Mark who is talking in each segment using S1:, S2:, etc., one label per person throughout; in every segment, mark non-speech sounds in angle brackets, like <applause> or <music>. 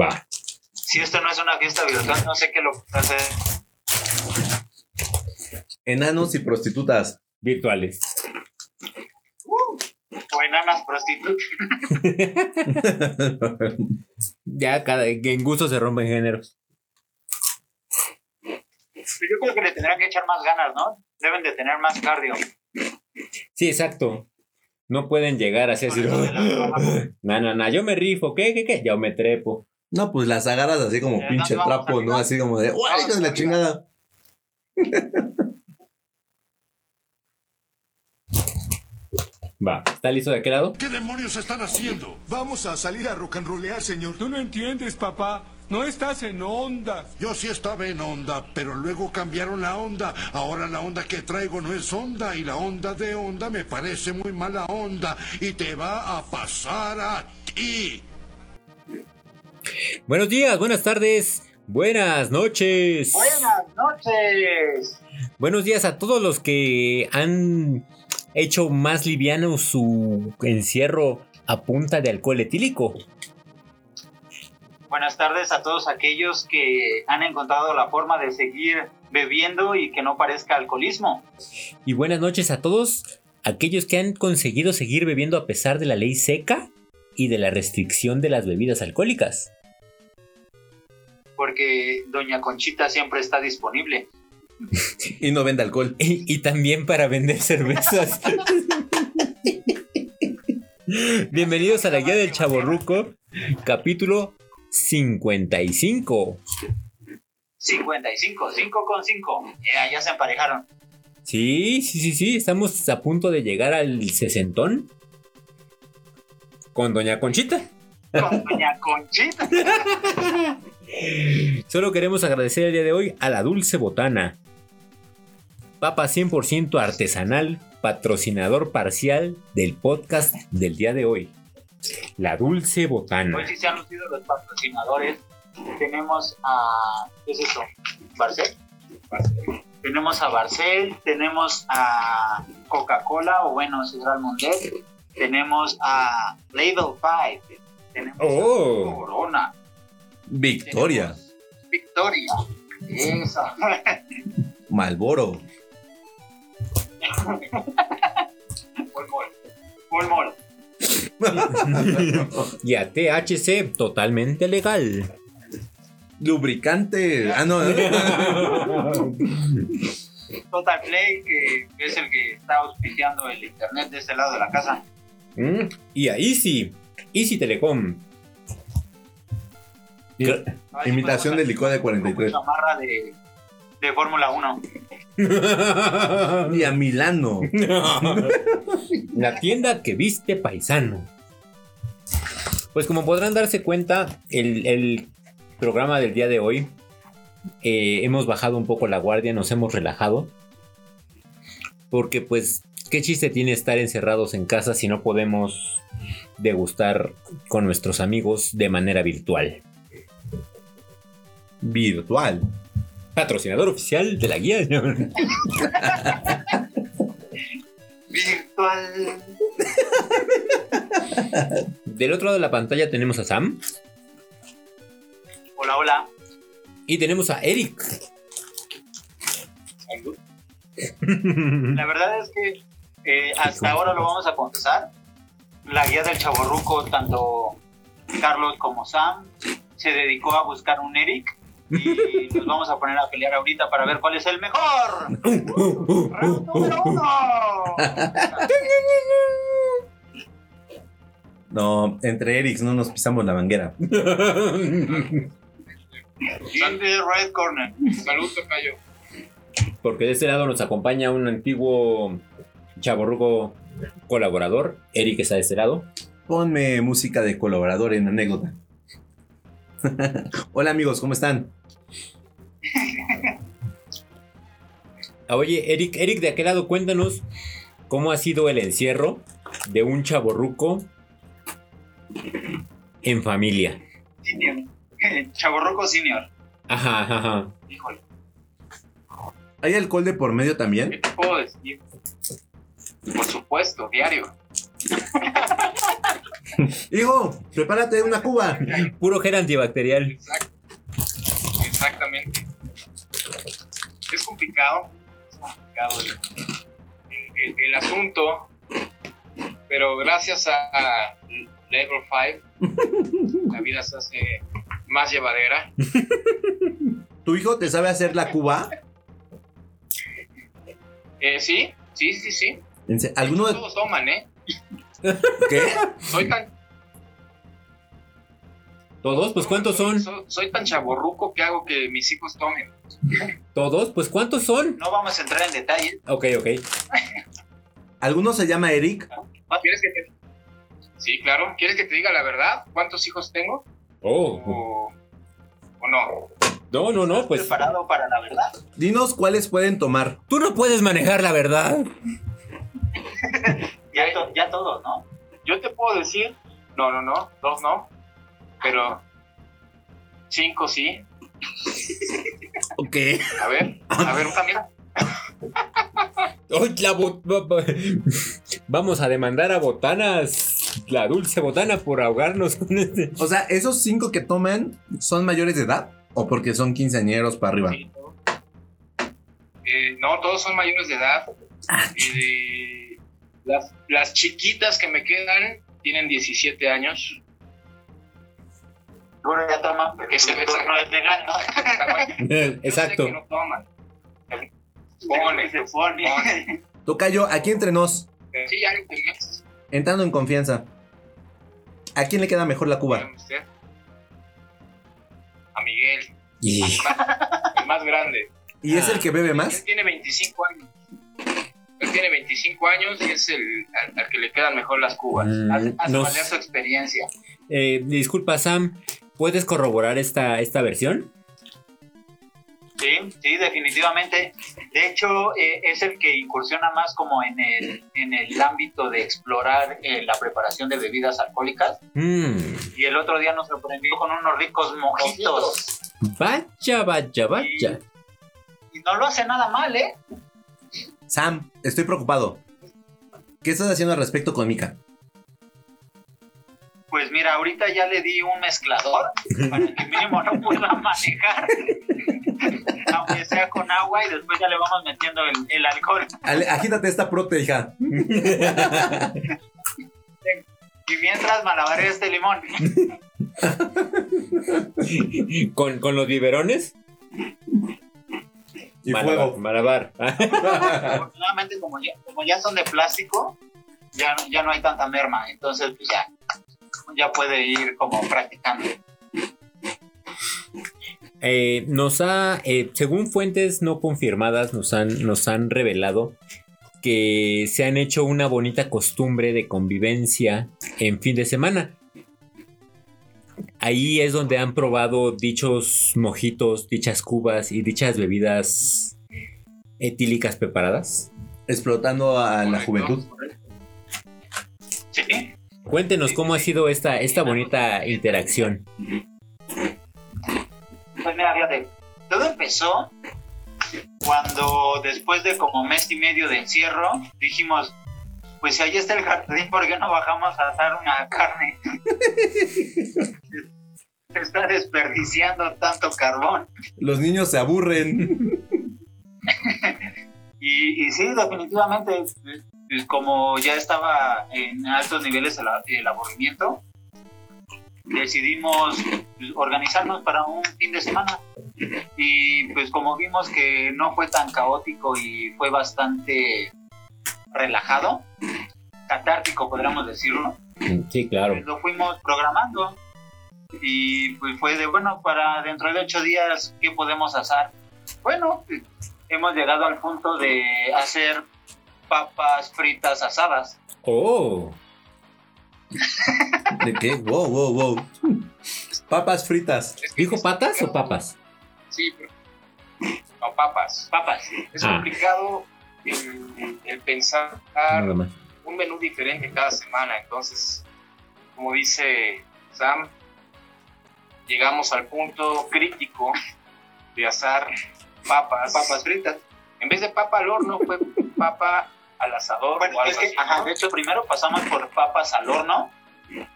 S1: Va.
S2: Si esto no es una fiesta virtual, no sé qué lo hacer.
S3: Enanos y prostitutas.
S1: Virtuales.
S2: O enanas prostitutas. <laughs>
S1: Ya cada en gusto se rompen géneros.
S2: Yo creo que le tendrán que echar más ganas, ¿no? Deben de tener más cardio.
S1: Sí, exacto. No pueden llegar así así. <gasps> No, no, <gasps> no, yo me rifo. ¿Qué, qué, qué? Yo me trepo.
S3: No, pues las agarras así como
S2: Ya,
S3: pinche trapo, ¿no? Así como de, ¡Uy, hija de la chingada! <laughs>
S1: Va. ¿Está listo de aquel lado?
S4: ¿Qué demonios están haciendo?
S5: Vamos a salir a rock and rollear, señor.
S6: Tú no entiendes, papá. No estás en onda.
S4: Yo sí estaba en onda, pero luego cambiaron la onda. Ahora la onda que traigo no es onda y la onda de onda me parece muy mala onda y te va a pasar a ti.
S1: Buenos días, buenas tardes, buenas noches.
S2: Buenas noches.
S1: Buenos días a todos los que han hecho más liviano su encierro a punta de alcohol etílico.
S2: Buenas tardes a todos aquellos que han encontrado la forma de seguir bebiendo y que no parezca alcoholismo.
S1: Y buenas noches a todos aquellos que han conseguido seguir bebiendo a pesar de la ley seca y de la restricción de las bebidas alcohólicas.
S2: Porque Doña Conchita siempre está disponible. <laughs>
S3: Y no vende alcohol.
S1: Y, y también para vender cervezas. <laughs> Bienvenidos a la guía del Chaborruco, capítulo 55.
S2: 55, 5 con 5. Ya, ya se emparejaron.
S1: Sí, sí, sí, sí, estamos a punto de llegar al sesentón. Con Doña Conchita.
S2: Con Doña Conchita. <laughs>
S1: Solo queremos agradecer el día de hoy a la Dulce Botana. Papa 100% artesanal, patrocinador parcial del podcast del día de hoy. La Dulce Botana.
S2: Hoy sí se han lucido los patrocinadores. Tenemos a. ¿Qué es eso? ¿Barcel? Tenemos a Barcel, tenemos a Coca-Cola, o bueno, Central Mundet. Tenemos a Label 5. Tenemos
S1: Oh.
S2: a Corona.
S3: Victoria.
S2: Victoria. Esa. <laughs>
S3: Malboro.
S2: Pulmol. <laughs>
S1: Y a THC totalmente legal.
S3: Lubricante. Ah, no. <laughs>
S2: Total Play, que es el que está auspiciando el internet de este lado de la casa.
S1: Mm, Y a Easy. Easy Telecom.
S3: Imitación de
S2: podemos
S3: licor de
S2: hacer
S3: 43.
S2: una chamarra de, de Fórmula 1. <laughs>
S3: Y a Milano. <laughs>
S1: La tienda que viste paisano. Pues como podrán darse cuenta, el, el programa del día de hoy eh, hemos bajado un poco la guardia, nos hemos relajado. Porque pues, ¿qué chiste tiene estar encerrados en casa si no podemos degustar con nuestros amigos de manera virtual?
S3: Virtual.
S1: Patrocinador oficial de la guía.
S2: Virtual.
S1: Del otro lado de la pantalla tenemos a Sam
S2: Hola, hola.
S1: y tenemos a Eric.
S2: La verdad es que eh, hasta ahora lo vamos a confesar. La guía del chaborruco, tanto Carlos como Sam, se dedicó a buscar un Eric. Y nos vamos a poner a pelear ahorita para ver cuál es el mejor. Round número uno.
S3: No, entre Erics no nos pisamos la manguera.
S2: Sandy Red Corner. Salud, tocayo.
S1: Porque de este lado nos acompaña un antiguo chaborruco colaborador. Eric está de este lado.
S3: Ponme música de colaborador en anécdota. <laughs> Hola amigos, ¿cómo están?
S1: Ah, Oye, Eric, Eric, de aquel lado, cuéntanos cómo ha sido el encierro de un chaborruco en familia.
S2: Senior. Chaborruco Senior.
S1: Ajá, ajá, ajá.
S2: Híjole.
S3: ¿Hay alcohol de por medio
S2: ¿Qué
S3: también?
S2: te puedo decir? Por supuesto, diario. <laughs>
S3: Hijo, prepárate una cuba.
S1: Puro gel antibacterial.
S7: Exactamente. Es complicado. Es complicado el, el- el asunto. Pero gracias a, a Level 5, <laughs> la vida se hace más llevadera.
S3: ¿Tu hijo te sabe hacer la cuba?
S7: Eh, sí, sí, sí, sí.
S3: ¿Alguno de...
S7: Todos toman, ¿eh? <laughs>
S3: ¿Qué?
S7: Soy tan,
S1: ¿Todos? Pues ¿cuántos son?
S7: soy, soy tan chaborruco que hago que mis hijos tomen.
S1: ¿Todos? Pues ¿cuántos son?
S2: No vamos a entrar en detalle.
S1: Ok, ok. <laughs>
S3: ¿Alguno se llama Eric?
S7: ¿Quieres que te... Sí, claro. ¿Quieres que te diga la verdad? ¿Cuántos hijos tengo?
S1: Oh.
S7: ¿O, o no?
S1: No, no, no, pues
S2: ¿Preparado para la verdad?
S3: Dinos cuáles pueden tomar.
S1: tú no puedes manejar la verdad. <laughs>
S2: Ya, to- ya todos, ¿no?
S7: Yo te puedo decir... No, no, no. Dos no. Pero... Cinco sí.
S3: Ok.
S7: A ver. A ver,
S1: ba- Vamos a demandar a Botanas, la dulce Botana, por ahogarnos con este.
S3: O sea, ¿esos cinco que toman son mayores de edad? ¿O porque son quinceañeros para arriba?
S7: Eh, no, todos son mayores de edad. Eh, las, las chiquitas que me quedan tienen 17 años.
S2: Bueno, ya toman, porque
S7: Ese
S2: su
S7: es-
S2: legal, ¿no? <laughs>
S1: Exacto.
S7: que no toman.
S2: Pone, se pone.
S3: Tocayo, aquí entre nos,
S7: Sí, ya
S3: entrando en confianza. ¿A quién le queda mejor la cuba?
S7: A Miguel,
S1: Y-
S7: el más grande.
S3: ¿Y es el que bebe
S7: Él
S3: más?
S7: tiene 25 años. Él tiene 25 años y es el al, al que le quedan mejor las cubas.
S1: Mm,
S2: Hace
S1: nos-
S2: valer su experiencia.
S1: eh, disculpa, Sam, ¿puedes corroborar esta, esta versión?
S2: Sí, sí, definitivamente. De hecho, eh, es el que incursiona más como en el, en el ámbito de explorar eh, la preparación de bebidas alcohólicas.
S1: Mm,
S2: Y el otro día nos sorprendió con unos ricos mojitos.
S1: vaya, vaya, vaya.
S2: Y no lo hace nada mal, ¿eh?
S3: Sam, estoy preocupado. ¿Qué estás haciendo al respecto con Mika?
S2: Pues mira, ahorita ya le di un mezclador para que mínimo no pueda manejar. <laughs> Aunque sea con agua y después ya le vamos metiendo el, el alcohol.
S3: Ale- agítate esta prote, hija.
S2: Y mientras malabaré este limón.
S1: ¿Con, con los biberones?
S3: Y
S1: Malabar,
S3: fuego.
S1: Malabar.
S2: Afortunadamente, como ya, como ya son de plástico, ya, ya no hay tanta merma. Entonces, pues ya, ya puede ir como practicando.
S1: Eh, nos ha, eh, según fuentes no confirmadas, nos han, nos han revelado que se han hecho una bonita costumbre de convivencia en fin de semana. Ahí es donde han probado dichos mojitos, dichas cubas y dichas bebidas etílicas preparadas.
S3: Explotando a la juventud.
S2: Sí.
S1: Cuéntenos cómo ha sido esta, esta bonita interacción.
S2: Pues mira, fíjate, todo empezó cuando después de como mes y medio de encierro dijimos, pues si ahí está el jardín, ¿por qué no bajamos a asar una <laughs> carne? Se está desperdiciando tanto carbón.
S3: Los niños se aburren. <laughs>
S2: Y, y sí, definitivamente, pues, como ya estaba en altos niveles el, el aburrimiento, decidimos organizarnos para un fin de semana. Y pues como vimos que no fue tan caótico y fue bastante relajado, catártico podríamos decirlo,
S1: Sí, claro.
S2: pues, lo fuimos programando. Y pues fue de, bueno, para dentro de ocho días, ¿qué podemos hacer? Bueno, pues, hemos llegado al punto de hacer papas fritas asadas.
S1: Oh,
S3: ¿De qué? Wow, wow, wow. Papas fritas.
S7: Es que
S1: ¿dijo patas o papas?
S7: Sí, pero... No, papas.
S2: Papas.
S7: Es
S1: Ah.
S7: complicado el, el pensar un menú diferente cada semana. Entonces, como dice Sam, llegamos al punto crítico de asar papas.
S2: Papas fritas.
S7: En vez de papa al horno, fue papa al asador
S2: Bueno,
S7: o algo
S2: es que,
S7: así,
S2: ajá,
S7: ¿no?
S2: de hecho, primero pasamos por papas al horno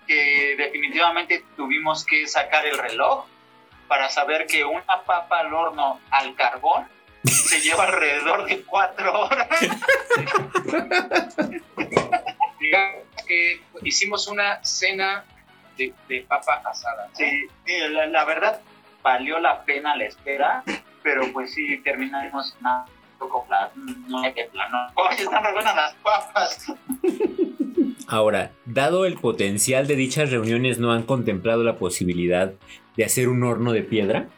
S2: que definitivamente tuvimos que sacar el reloj para saber que una papa al horno al carbón se lleva <laughs> alrededor de cuatro horas. <laughs>
S7: Digamos que hicimos una cena de, de papa asada. ¿no?
S2: Sí, la, la verdad valió la pena la espera, pero pues sí terminamos nada con plano. Oye, están re buenas las papas.
S1: Ahora, dado el potencial de dichas reuniones, ¿no han contemplado la posibilidad de hacer un horno de piedra?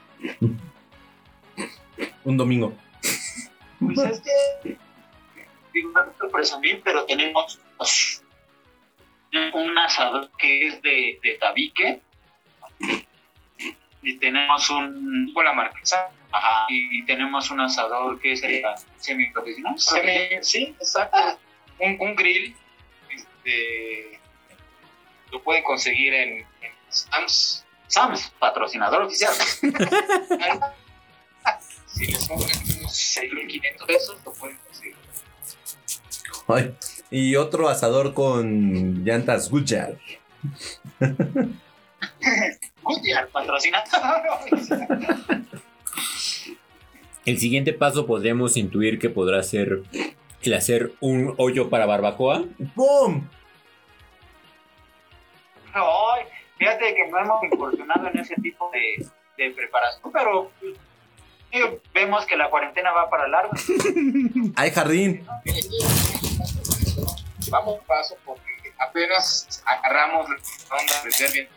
S3: Un domingo.
S2: Pues es que digo, no presumir, pero tenemos un asador que es de, de tabique y tenemos un
S7: Con la marquesa.
S2: Ajá, y tenemos un asador que es semi-profesional.
S7: Semi- sí, exacto. Un, un grill. Este, lo pueden conseguir en, en Sam's.
S2: Sam's, patrocinador oficial. <laughs>
S7: Si les compran unos 6.500 pesos, lo pueden conseguir.
S3: Ay, Y otro asador con llantas Goodyear. <laughs>
S2: Goodyear, patrocinador. <laughs>
S1: El siguiente paso podríamos intuir que podrá ser el hacer un hoyo para barbacoa.
S3: ¡Boom!
S2: Ay, fíjate que no hemos incursionado en ese tipo de, de preparación, pero vemos que la cuarentena va para largo. <laughs>
S3: Hay jardín.
S7: Vamos paso porque apenas agarramos la onda de bien.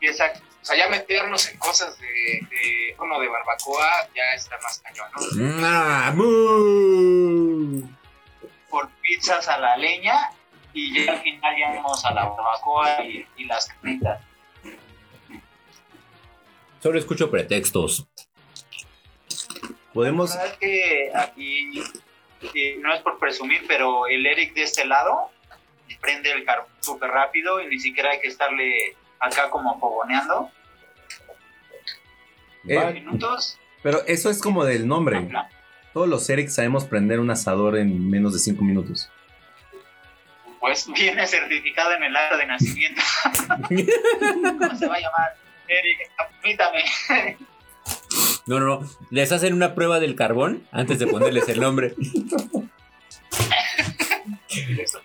S2: Y exacto.
S7: O sea, ya meternos en cosas de, de horno de barbacoa ya está más cañón, ¿no?
S1: ¡Ah, mu!
S2: por pizzas a la leña y ya al final ya vamos a la barbacoa y, y las carnitas.
S1: Solo escucho pretextos.
S3: Podemos.
S2: La verdad es que aquí eh, no es por presumir, pero el Eric de este lado prende el carbón súper rápido y ni siquiera hay que estarle acá como fogoneando.
S3: Eh,
S2: minutos.
S3: pero eso es como del nombre. Todos los Eric sabemos prender un asador en menos de 5 minutos.
S7: Pues <laughs>
S2: Viene certificado en el acta de nacimiento. <laughs> ¿Cómo se va a llamar? Eric, permítame.
S1: No, no, no. Les hacen una prueba del carbón antes de ponerles el nombre. <laughs>
S7: de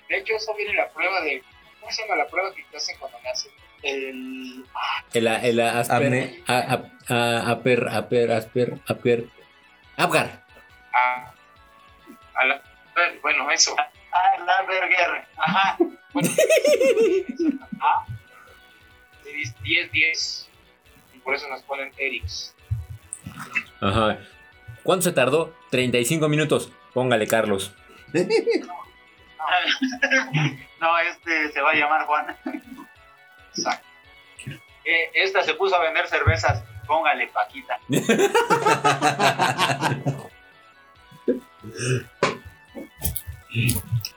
S7: hecho, eso viene en la prueba de. ¿Cómo se llama la prueba que te hacen cuando naces?
S2: El,
S1: El, el asper, a- a- a- aper, aper, asper, aper. Apgar.
S7: A, a la- bueno, eso.
S2: ah, el Asperger. Ajá.
S7: Bueno, <laughs> ah, 10-10. Y por eso nos ponen Erics.
S1: Ajá. ¿Cuánto se tardó? 35 minutos. Póngale, Carlos. <laughs>
S2: No, este se va a llamar Juan. <laughs>
S7: Exacto.
S2: Eh, esta se puso a vender cervezas. Póngale Paquita. <laughs>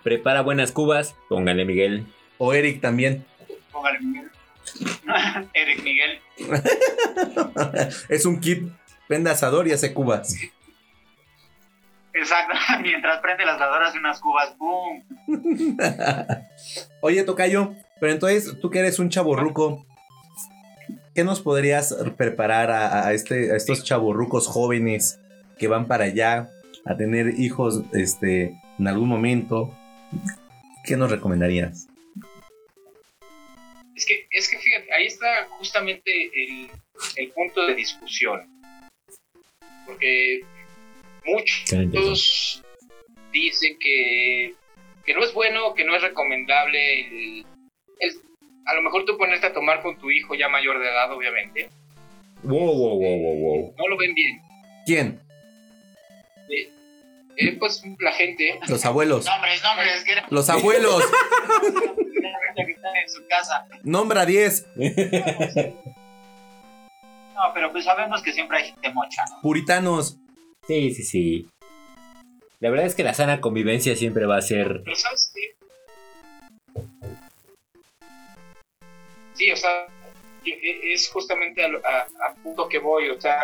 S1: Prepara buenas cubas. Póngale, Miguel.
S3: O Eric también.
S2: Póngale Miguel. <laughs> Eric Miguel. <laughs>
S3: es un kit. Prende asador y hace cubas.
S2: Exacto. Mientras prende las ladoras de unas cubas. ¡Bum!
S3: Oye, Tocayo, pero entonces tú que eres un chaborruco, ¿qué nos podrías preparar a, a este, a estos chaborrucos jóvenes que van para allá a tener hijos este, en algún momento? ¿Qué nos recomendarías?
S7: Es que, es que fíjate, ahí está justamente el, el punto de discusión. Porque muchos dicen que, que no es bueno, que no es recomendable el, el- a lo mejor tú ponerte a tomar con tu hijo ya mayor de edad, obviamente.
S1: Wow, wow, wow, wow, wow.
S7: No lo ven bien.
S3: ¿Quién?
S7: Eh, pues la gente,
S3: Los abuelos. <laughs>
S2: Nombres, nombres. Que era
S3: Los abuelos. <laughs>
S2: que están en su casa.
S3: Nombra 10.
S2: No, pero pues sabemos que siempre hay gente mocha, ¿no?
S3: Puritanos.
S1: Sí, sí, sí. La verdad es que la sana convivencia siempre va a ser.
S7: pero ¿sabes Sí, o sea, e- e- es justamente a, lo- a- a punto que voy, o sea,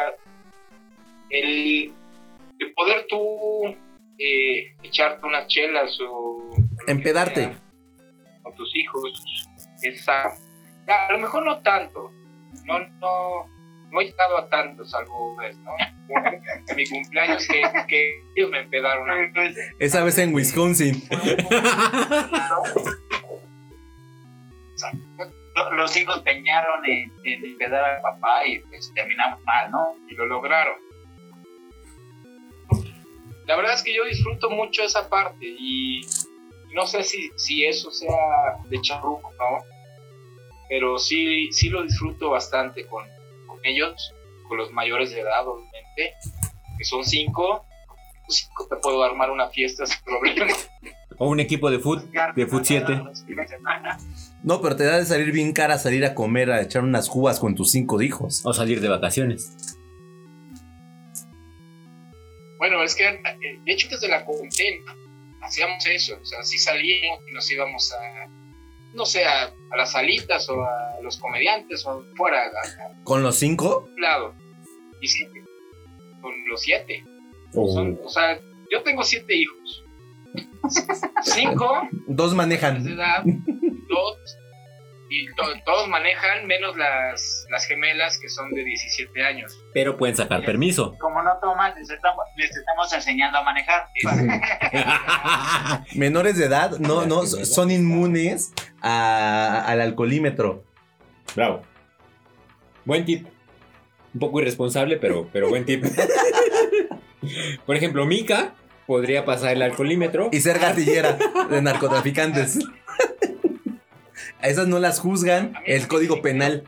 S7: el, el poder tú eh, echarte unas chelas o...
S3: Empedarte.
S7: sea Con tus hijos, es Sam. Ya, a lo mejor no tanto, no, no, no he estado a tanto, salvo vez, ¿no? En mi cumpleaños que, que ellos me empedaron a
S3: Esa vez en <laughs> Wisconsin.
S2: Lo- Los hijos peñaron en, en al papá y pues terminamos mal, ¿no?
S7: y lo lograron. La verdad es que yo disfruto mucho esa parte y no sé si, si eso sea de charruco, ¿no? Pero sí, sí lo disfruto bastante con, con ellos, con los mayores de edad, obviamente, que son cinco. Pues cinco te puedo armar una fiesta sin problema.
S1: O un equipo de foot, de 7. <laughs>
S3: No, pero te da de salir bien cara salir a comer, a echar unas cubas con tus cinco hijos.
S1: O salir de vacaciones.
S7: Bueno, es que eh, de hecho desde la cuarentena hacíamos eso, o sea, sí salíamos y nos íbamos a, no sé, a, a las salitas o a los comediantes o fuera, a, a
S3: ¿Con los cinco?
S7: un lado. Y sí, con los siete.
S1: O-
S7: Son- o sea, yo tengo siete hijos. <laughs> Cinco
S3: Dos
S7: de
S3: manejan.
S7: edad, dos, y to- todos manejan, menos las, las gemelas que son de 17 años.
S1: Pero pueden sacar permiso.
S2: Como no toman, les estamos, les estamos enseñando a manejar. <laughs>
S3: Menores de edad no, no son inmunes a- al alcoholímetro.
S1: Bravo. Buen tip. Un poco irresponsable, pero, pero buen tip. <laughs> Por ejemplo, Mika podría pasar el alcoholímetro.
S3: Y ser gatillera de narcotraficantes. <laughs> A esas no las juzgan el código penal.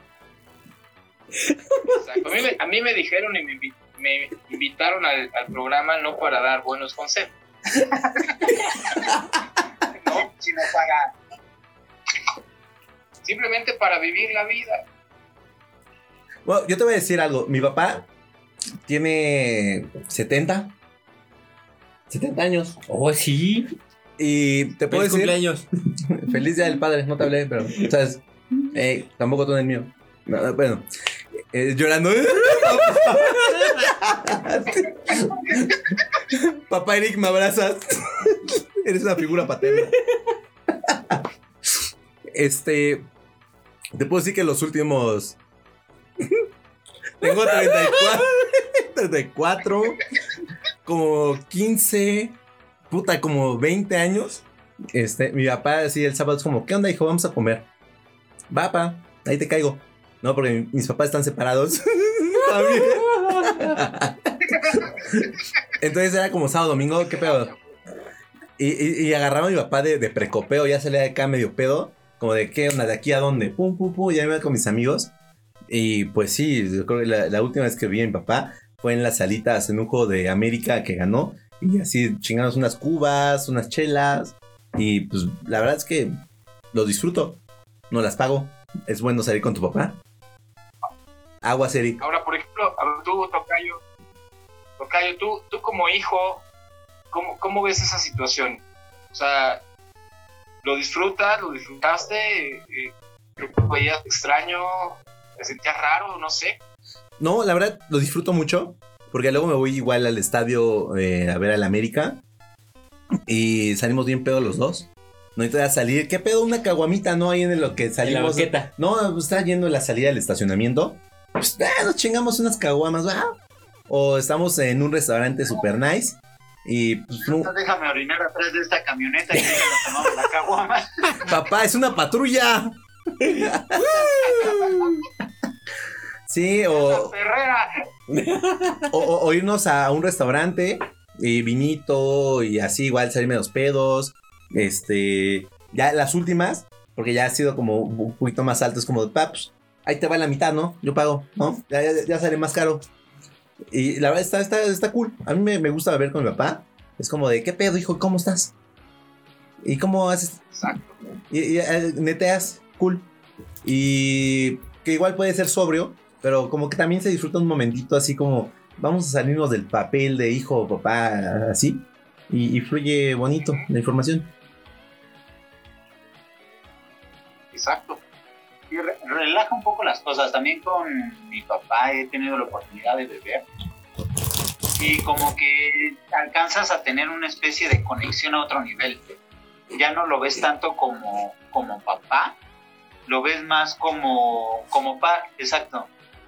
S7: Exacto. A, mí me, a mí me dijeron y me, invi- me invitaron al, al programa no para dar buenos consejos. <laughs>
S2: ¿no? Si no paga.
S7: Simplemente para vivir la vida.
S3: Bueno, yo te voy a decir algo. Mi papá tiene 70. 70 años.
S1: Oh, sí.
S3: Y te puedo
S1: Feliz
S3: decir.
S1: cumpleaños. <laughs>
S3: Feliz día del padre, no te hablé, pero. ¿Sabes? Eh, tampoco tú en el mío. No, no, bueno. Eh, llorando. <laughs> Papá Eric, me abrazas. <laughs> Eres una figura paterna. Este. Te puedo decir que los últimos. Tengo 34. 34. Como 15. Puta, como 20 años. Este, mi papá así el sábado es como, ¿qué onda, hijo? Vamos a comer. Va, pa, ahí te caigo. No, porque mi- mis papás están separados. <laughs> Entonces era como sábado, domingo, ¿qué pedo? Y, y, agarraba a mi papá de, de precopeo, ya salía de acá medio pedo. Como de qué onda, de aquí a dónde. Pum, pum, pum, ya me iba con mis amigos. Y pues sí, yo que la, la última vez que vi a mi papá fue en las salitas en un juego de América que ganó. Y así chingamos unas cubas, unas chelas. Y pues la verdad es que lo disfruto. No las pago. Es bueno salir con tu papá. Aguas, Eric.
S7: Ahora, por ejemplo, a ver, tú, Tocayo, Tocayo, tú, tú como hijo, ¿cómo, ¿cómo ves esa situación? O sea, ¿lo disfrutas? ¿Lo disfrutaste? Eh, ¿Lo veías extraño? ¿Te sentías raro? No sé.
S3: No, la verdad lo disfruto mucho. Porque luego me voy igual al estadio eh, a ver al América. Y salimos bien pedo los dos. No necesito salir. ¿Qué pedo? Una caguamita, ¿no? Ahí en lo que
S1: En la
S3: salimos. No, pues, está yendo la salida del estacionamiento. Pues ah, nos chingamos unas caguamas, ¿va? O estamos en un restaurante super nice. Y pues,
S2: déjame orinar atrás de esta camioneta y tomamos la caguama. <laughs>
S3: papá, es una patrulla. <laughs> <laughs> sí, <laughs> o, o, o- irnos a un restaurante y vinito y así igual salirme los pedos. Este, ya las últimas, porque ya ha sido como un poquito más alto, es como de paps. Ahí te va la mitad, ¿no? Yo pago, ¿no? Ya, ya, ya sale más caro. Y la verdad está, está, está cool. A mí me, me gusta beber con mi papá. Es como de, ¿qué pedo, hijo? ¿Cómo estás? ¿Y cómo haces?
S7: Exacto.
S3: Y, y, eh, neteas, cool. Y que igual puede ser sobrio, pero como que también se disfruta un momentito así como vamos a salirnos del papel de hijo o papá así. Y, fluye bonito la información.
S7: Exacto.
S2: Y re- relaja un poco las cosas. También con mi papá he tenido la oportunidad de beber. Y como que alcanzas a tener una especie de conexión a otro nivel. Ya no lo ves tanto como, como papá, lo ves más como, como par, exacto.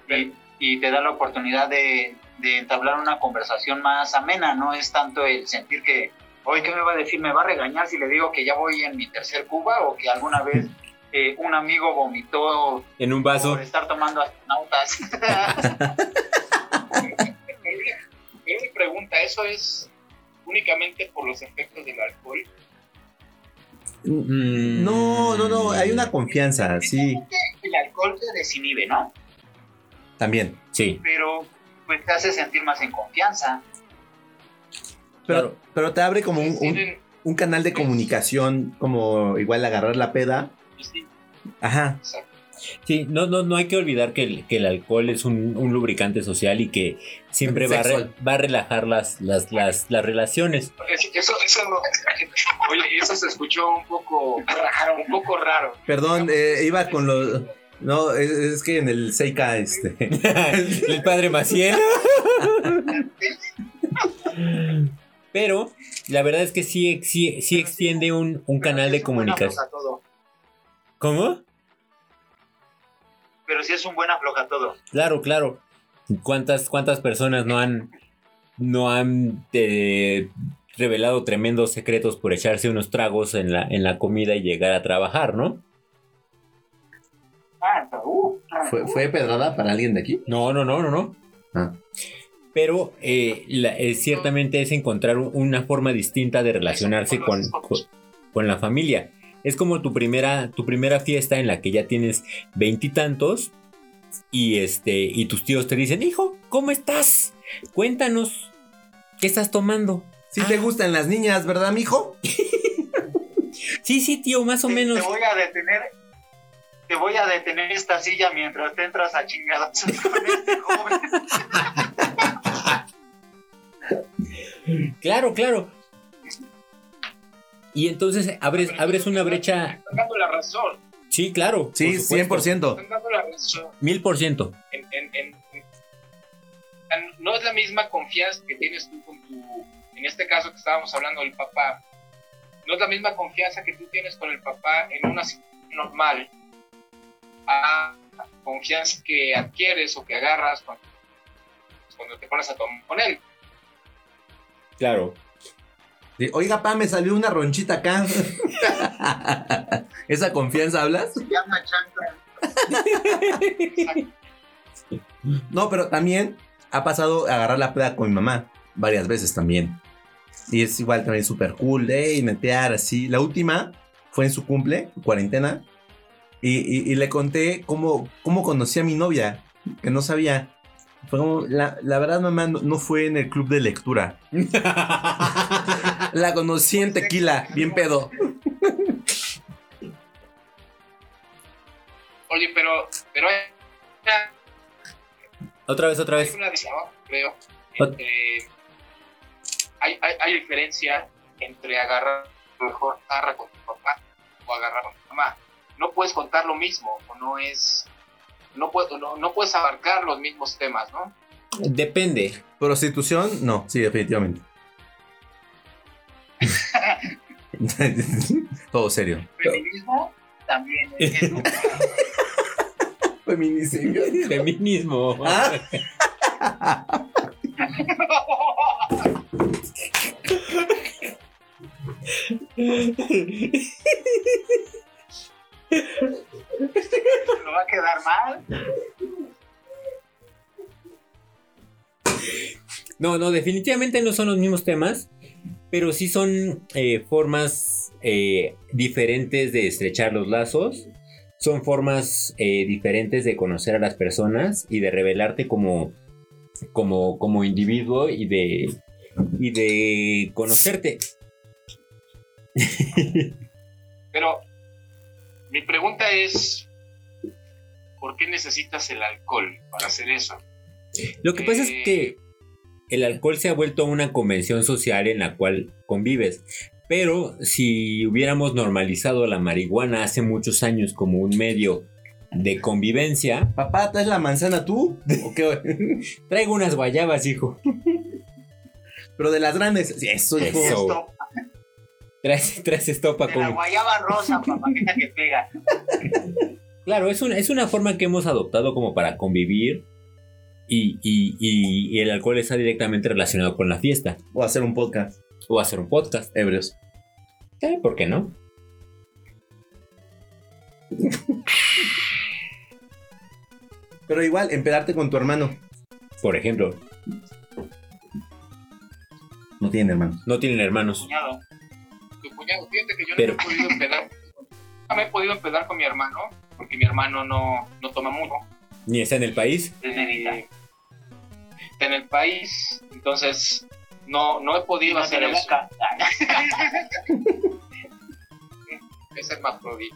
S2: Y, y te da la oportunidad de, de entablar una conversación más amena, no es tanto el sentir que, hoy ¿qué me va a decir? ¿Me va a regañar si le digo que ya voy en mi tercer cuba o que alguna vez <laughs> eh, un amigo vomitó
S1: En un vaso.
S2: por estar tomando astronautas? <laughs>
S7: Pero mi pregunta, ¿eso es únicamente por los efectos del alcohol?
S1: Mm,
S3: No, no, no, hay una confianza, sí,
S2: El alcohol te desinhibe, ¿no?
S3: También.
S1: Sí,
S2: Pero pues te hace sentir más en confianza.
S3: Pero,
S1: Claro.
S3: pero te abre como un, un- canal de comunicación, como igual agarrar la peda.
S7: sí,
S3: Ajá.
S7: exacto.
S1: sí, no, no, no hay que olvidar que el, que el alcohol es un, un lubricante social y que siempre va a, re- va a relajar las, las, las, las relaciones.
S7: Es- Eso, eso no. <laughs> Oye, eso se escuchó un poco raro, un poco raro.
S3: Perdón, eh, iba con los... No, es, es que en el Seika, este... <laughs>
S1: el padre Maciel. Pero la verdad es que sí, sí, sí extiende un, un canal de comunicación. ¿Cómo?
S2: Pero sí es un buen afloja todo.
S1: Claro, claro. ¿Cuántas, cuántas personas no han, no han eh, revelado tremendos secretos por echarse unos tragos en la, en la comida y llegar a trabajar, ¿no?
S2: Ah, ah,
S3: ¿Fue, ¿Fue pedrada para alguien de aquí?
S1: No, no, no, no, no.
S3: Ah.
S1: Pero eh, la- eh, ciertamente es encontrar un- una forma distinta de relacionarse con, con, con la familia. Es como tu primera, tu primera fiesta en la que ya tienes veintitantos y, este, y tus tíos te dicen, hijo, ¿cómo estás? Cuéntanos, ¿qué estás tomando?
S3: Sí te gustan las niñas, ¿verdad, mijo? <laughs>
S1: Sí, sí, tío, más o menos.
S2: Te voy a detener. Te voy a detener esta silla mientras te entras a chingadas con este joven.
S1: Claro, claro. Y entonces abres, abres una brecha.
S7: Están dando la razón.
S1: Sí, claro.
S3: Sí,
S1: por supuesto.
S3: 100%.
S7: Están dando la razón.
S1: Mil por ciento.
S7: En, en- en- en- no es la misma confianza que tienes tú con tu. En este caso que estábamos hablando del papá. No es la misma confianza que tú tienes con el papá en una situación normal. A confianza que adquieres o que agarras cuando, cuando te pones a tomar con él.
S1: Claro.
S3: Oiga, pa, me salió una ronchita acá. <laughs> ¿Esa confianza hablas?
S2: Se llama chancla.
S3: No, pero también ha pasado a agarrar la peda con mi mamá varias veces también. Y es igual también súper cool, de metear así. La última fue en su cumple, cuarentena. Y, y- y le conté cómo, cómo conocí a mi novia, que no sabía. Fue como, la, la verdad, mamá, no, no fue en el club de lectura. <laughs> La conocí en tequila, bien pedo.
S7: Oye, pero, pero hay una,
S1: Otra vez, otra
S7: hay
S1: vez.
S7: una distinción, creo. Entre- hay, hay, hay diferencia entre agarrar mejor tarra con tu papá o agarrar con tu mamá. No puedes contar lo mismo, o no es. No, puedo, no, no puedes abarcar los mismos temas, ¿no?
S1: Depende.
S3: Prostitución, no, sí, definitivamente. <laughs> Todo serio.
S2: Feminismo también. <laughs> es- es-
S3: Feminicidio.
S1: Feminismo.
S3: Ah. <laughs>
S2: ¿Lo va a quedar mal?
S1: No, no, definitivamente no son los mismos temas, pero sí son eh, formas eh, diferentes de estrechar los lazos, son formas eh, diferentes de conocer a las personas y de revelarte como, como, como individuo y de, y de conocerte.
S7: Pero mi pregunta es: ¿por qué necesitas el alcohol para hacer eso?
S1: Lo que pasa es que el alcohol se ha vuelto una convención social en la cual convives. Pero si hubiéramos normalizado la marihuana hace muchos años como un medio de convivencia,
S3: Papá, ¿traes la manzana tú? ¿O qué? <laughs>
S1: traigo unas guayabas, hijo. <laughs>
S3: Pero de las grandes. Eso, hijo.
S1: Eso.
S2: Esto,
S1: Traes, <laughs> traes estopa
S2: de la
S1: con...
S2: guayaba rosa, <laughs> papá, que es la que pega.
S1: Claro, es una, es una forma que hemos adoptado como para convivir y, y- y- y el alcohol está directamente relacionado con la fiesta.
S3: O hacer un podcast,
S1: O hacer un podcast.
S3: ebrios.
S1: Eh, ¿Por qué no?
S3: Pero igual, empedarte con tu hermano.
S1: Por ejemplo,
S3: No tiene hermano.
S1: no tienen hermanos.
S2: Cuñado.
S7: Tu cuñado, fíjate que yo
S1: Pero-
S7: no me he podido empedar. No me he podido empedar con mi hermano, porque mi hermano no, no toma mucho.
S1: Ni está en el país.
S2: Es.
S7: Eh, está en el país, entonces no, no he podido
S2: No
S7: hacer eso.
S2: boca. <laughs>
S7: Es el Macrodi.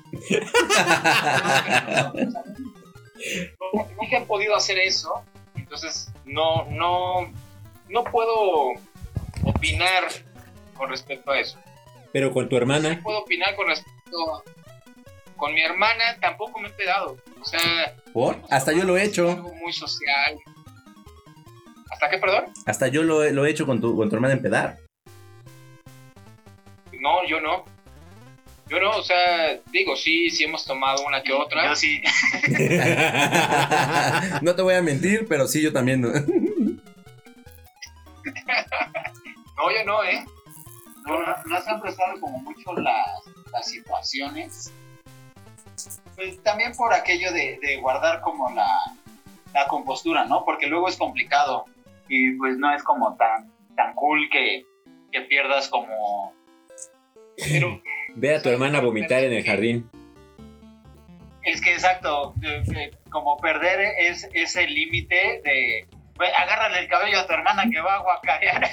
S7: No, <laughs> nunca he podido hacer eso, entonces no, no, no puedo opinar con respecto a eso.
S1: Pero con tu hermana,
S7: No puedo opinar con respecto con mi hermana, tampoco me he pedado. O sea,
S3: ¿Por? Hasta yo lo he
S7: es
S3: hecho.
S7: algo muy social. ¿Hasta qué, perdón?
S3: Hasta yo lo, he- lo he hecho con tu, con tu hermana empedar.
S7: No, yo no. Yo no, o sea, digo, sí, sí hemos tomado una que otra.
S2: Yo sí. <laughs>
S3: no te voy a mentir, pero sí, yo también. ¿no? <laughs>
S7: No, yo no, ¿eh?
S2: No, no, no se han prestado como mucho las, las situaciones. Pues también por aquello de, de guardar como la, la compostura, ¿no? Porque luego es complicado y pues no es como tan, tan cool que, que pierdas como... <clears throat>
S7: Pero
S1: ve a tu hermana vomitar en el jardín.
S2: Es que exacto, de- de- como perder es, ese límite de... "Ve, Agárrale el cabello a tu hermana que va a guacarear.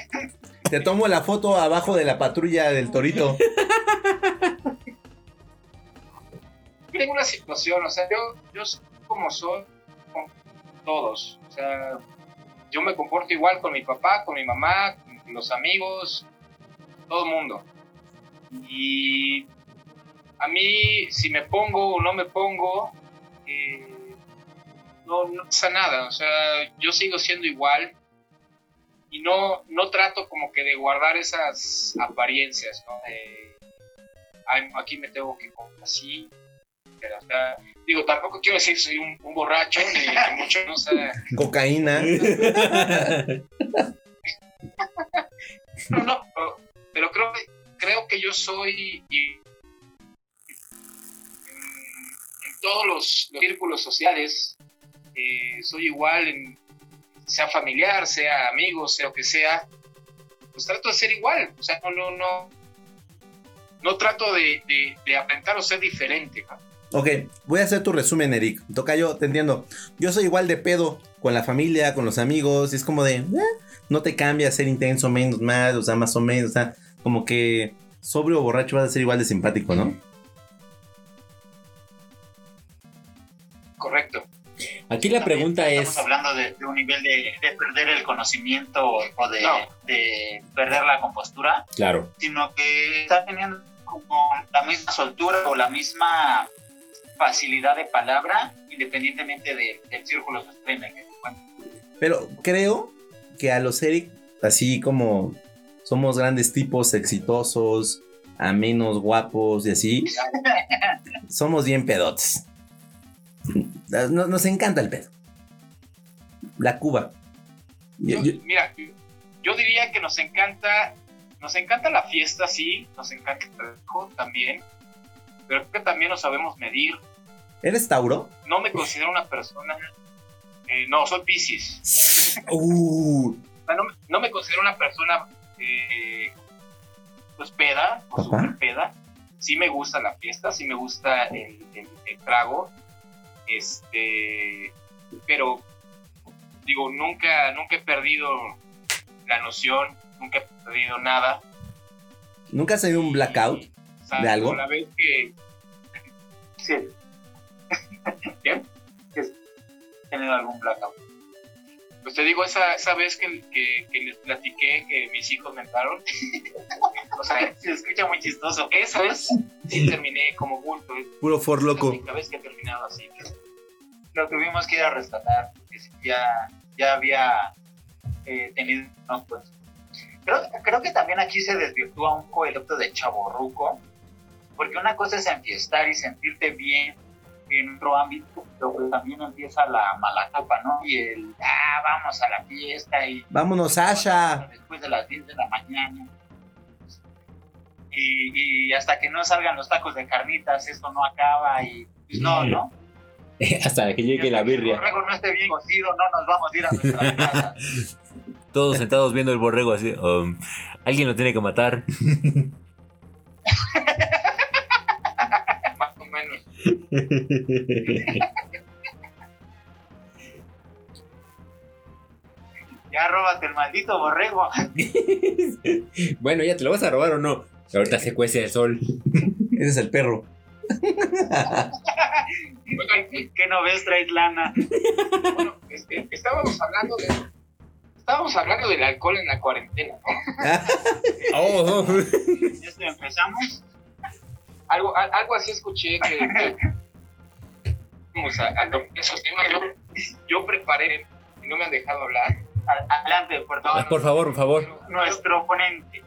S3: Te tomo la foto abajo de la patrulla del torito.
S7: tengo una situación, o sea, yo, yo soy como soy con todos. O sea, yo me comporto igual con mi papá, con mi mamá, con los amigos, todo el mundo. Y a mí, si me pongo o no me pongo, eh, no, no pasa nada. O sea, yo sigo siendo igual y no, no trato como que de guardar esas apariencias, ¿no? De, "Ay, aquí me tengo que poner así. Pero, o sea, digo, tampoco quiero decir soy un, un borracho, ni, ni mucho, ¿no? O sea,
S3: Cocaína. <laughs>
S7: no, no, pero, pero creo, creo que yo soy y- todos los, los círculos sociales, eh, soy igual, en, sea familiar, sea amigo, sea lo que sea, pues trato de ser igual, o sea, no, no, no, no trato de, de, de aparentar o ser diferente, ¿no?
S3: Ok, voy a hacer tu resumen, Eric. Toca yo, te entiendo. Yo soy igual de pedo con la familia, con los amigos. y Es como de, eh, no te cambia ser intenso, menos, más, o sea, más o menos. O sea, como que sobrio o borracho vas a ser igual de simpático, ¿no?
S7: Correcto.
S1: Aquí la pregunta
S2: estamos
S1: es,
S2: hablando de, de un nivel de, de perder el conocimiento o de,
S7: No.
S2: de perder la compostura,
S1: claro,
S2: sino que está teniendo como la misma soltura o la misma facilidad de palabra, independientemente de- del círculo social en el que se encuentra.
S3: Pero creo que a los Eric, así como somos grandes tipos exitosos, amenos, guapos y así, <laughs> somos bien pedotes. Nos, nos encanta el pedo. La Cuba. Yo-
S7: mira, yo diría que nos encanta, nos encanta la fiesta, sí, nos encanta el trabajo también, pero creo que también nos sabemos medir.
S3: ¿Eres Tauro?
S7: No me considero una persona, eh, no, soy Pisces. <laughs>
S3: Uh,
S7: no, me- no me considero una persona, eh, pues peda, o super peda. Sí me gusta la fiesta, sí me gusta el, el- el trago, este, pero digo, nunca, nunca he perdido la noción, nunca he perdido nada.
S3: ¿Nunca has tenido un blackout? ¿De algo?
S7: La vez que, <laughs>
S2: Sí. <laughs>
S7: ¿Qué?
S2: Tenido algún blackout.
S7: Pues te digo, esa, esa vez que, que- que les platiqué que mis hijos me entraron, <laughs> o sea,
S2: Se escucha muy chistoso.
S7: esa vez sí terminé como bulto. Es
S3: Puro for
S7: la
S3: loco.
S7: única vez que he terminado así.
S2: Lo tuvimos que ir a rescatar, porque ya, ya había eh, tenido... no, pues. creo, creo que también aquí se desvirtúa un concepto de chaborruco, porque una cosa es enfiestar y sentirte bien en otro ámbito, pero pues también empieza la mala copa, ¿no? Y el, ah, vamos a la fiesta y...
S3: Vámonos, Sasha.
S2: Después de las 10 de la mañana. Y, y hasta que no salgan los tacos de carnitas, esto no acaba y pues no, ¿no? <laughs>
S1: Hasta que llegue la
S2: que El
S1: birria.
S2: borrego no esté bien cocido, no nos vamos a ir a nuestra <laughs> casa.
S1: Todos sentados viendo el borrego así. um, Alguien lo tiene que matar. <laughs>
S2: Ya róbate el maldito borrego. <laughs>
S1: bueno, ¿ya te lo vas a robar o no? Ahorita se cuece el sol.
S3: Ese es el perro.
S2: ¿Qué, no ves, traes lana?
S7: Bueno, este, estábamos hablando de. Estábamos hablando del alcohol en la cuarentena, ¿no?
S1: Oh, <laughs> oh.
S2: ¿Ya se empezamos?
S7: Algo, a- algo así escuché que. que- Vamos a, esos temas. Yo, yo preparé y no me han dejado hablar.
S2: Adelante, por favor.
S1: Por favor, por favor.
S2: Nuestro ponente.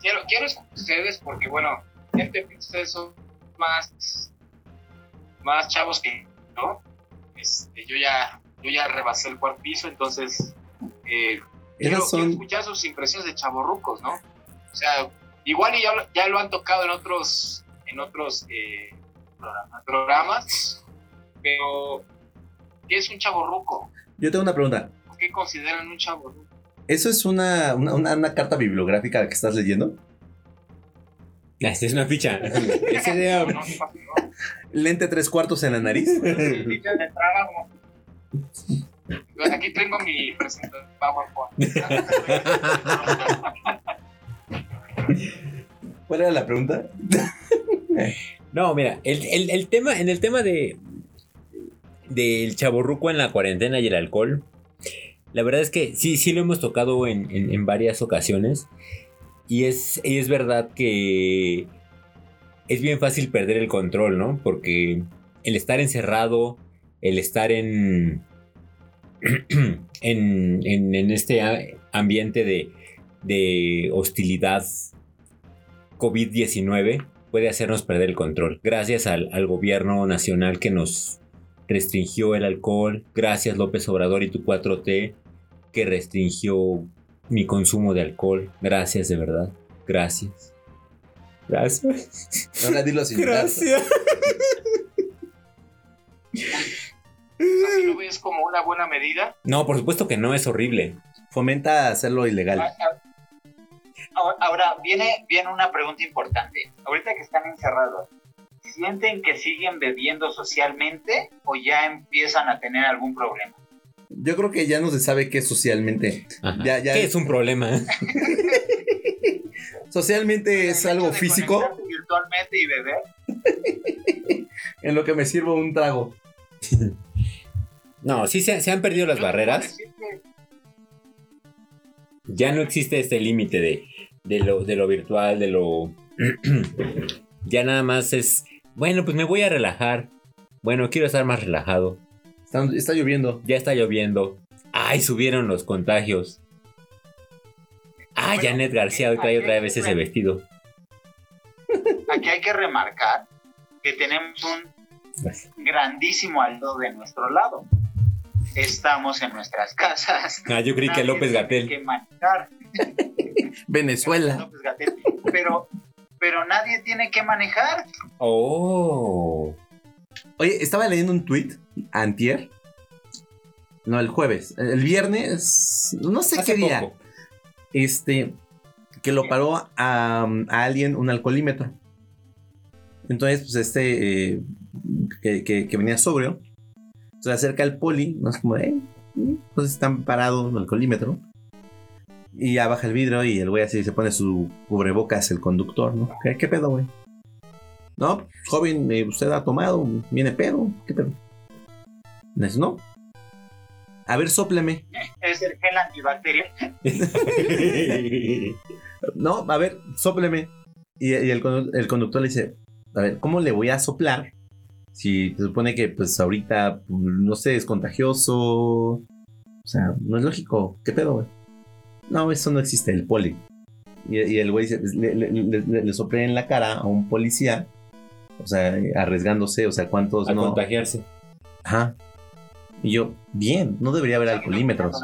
S7: Quiero, quiero escuchar a ustedes porque, bueno, este ustedes son más, más chavos que yo. Este, yo ya, yo ya rebasé el cuarto piso, entonces eh, quiero,
S3: Esas
S7: quiero
S3: son.
S7: escuchar sus impresiones de chavorrucos, ¿no? O sea, igual y ya, lo- ya lo han tocado en otros, en otros eh, programas, pero ¿qué es un chavorruco?
S3: Yo tengo una pregunta.
S7: ¿Qué consideran un chavorruco?
S3: ¿Eso es una, una, una- una carta bibliográfica que estás leyendo?
S1: Esta es una ficha. <laughs> Ese de,
S7: No,
S1: um,
S7: no, no.
S3: ¿Lente tres cuartos en la nariz?
S2: Fichas de trabajo.
S7: Pues aquí tengo mi presentación PowerPoint. <laughs>
S3: ¿Cuál era la pregunta?
S1: No, mira, el, el- tema, en el tema de del chaborruco en la cuarentena y el alcohol, la verdad es que sí, sí lo hemos tocado en, en- en varias ocasiones. Y es, y es verdad que es bien fácil perder el control, ¿no? Porque el estar encerrado, el estar en, <clears throat> en, en- en este ambiente de, de hostilidad COVID-19 puede hacernos perder el control. Gracias al, al gobierno nacional que nos restringió el alcohol. Gracias López Obrador y tu 4T que restringió mi consumo de alcohol. Gracias de verdad. Gracias. Gracias.
S3: Ahora dilo sin.
S1: Gracias.
S7: ¿Así lo ves como una buena medida?
S1: No, por supuesto que no es horrible.
S3: Fomenta hacerlo ilegal.
S2: Ah, ah. Ahora, viene, viene una pregunta importante. Ahorita que están encerrados, ¿sienten que siguen bebiendo socialmente o ya empiezan a tener algún problema?
S3: Yo creo que ya no se sabe qué es socialmente.
S1: Ajá.
S3: Ya, ya.
S1: ¿Qué es un problema? <laughs>
S3: Socialmente es algo
S2: de
S3: físico
S2: virtualmente y beber. <laughs>
S3: en lo que me sirvo un trago.
S1: No, sí se, se han perdido las
S7: Yo
S1: barreras.
S7: que
S1: Ya no existe este límite de, de, lo, de lo virtual, de lo... <clears throat> ya nada más es... Bueno, pues me voy a relajar. Bueno, quiero estar más relajado.
S3: Está, está lloviendo.
S1: Ya está lloviendo. Ay, subieron los contagios. Ah,
S2: Bueno,
S1: Janet García hoy trae otra vez ese vestido.
S2: Aquí hay que remarcar que tenemos un grandísimo aldo de nuestro lado. Estamos en nuestras casas.
S1: Ah, yo creí que López Gatel.
S3: Venezuela.
S2: Gatell. Pero, pero nadie tiene que manejar.
S1: Oh.
S3: Oye, estaba leyendo un tweet antier. No, el jueves. El viernes. No sé
S1: Hace
S3: qué día.
S1: poco.
S3: Este. Que lo paró a, a alguien un alcoholímetro. Entonces, pues este. eh, que, que- que venía sobrio. Se acerca al poli. No es como, eh. Pues están parados el alcoholímetro. Y ya baja el vidrio y el güey así se pone su cubrebocas, el conductor, ¿no? ¿Qué, qué pedo, güey? No, joven, eh, usted ha tomado, viene pedo, ¿qué pedo? Le dice, no. A ver, sópleme. <laughs>
S2: Es el gel antibacterial. <laughs>
S3: No, a ver, sópleme. Y, y el, el conductor le dice, a ver, ¿cómo le voy a soplar? Si se supone que pues ahorita, pues, no sé, es contagioso. O sea, no es lógico. ¿Qué pedo, güey? No, eso no existe, el poli. Y, y el güey pues, le, le, le- le- soplé en la cara a un policía O sea, arriesgándose, o sea, cuántos
S1: A
S3: no.
S1: contagiarse.
S3: Ajá. Y yo, bien, no debería haber alcoholímetros.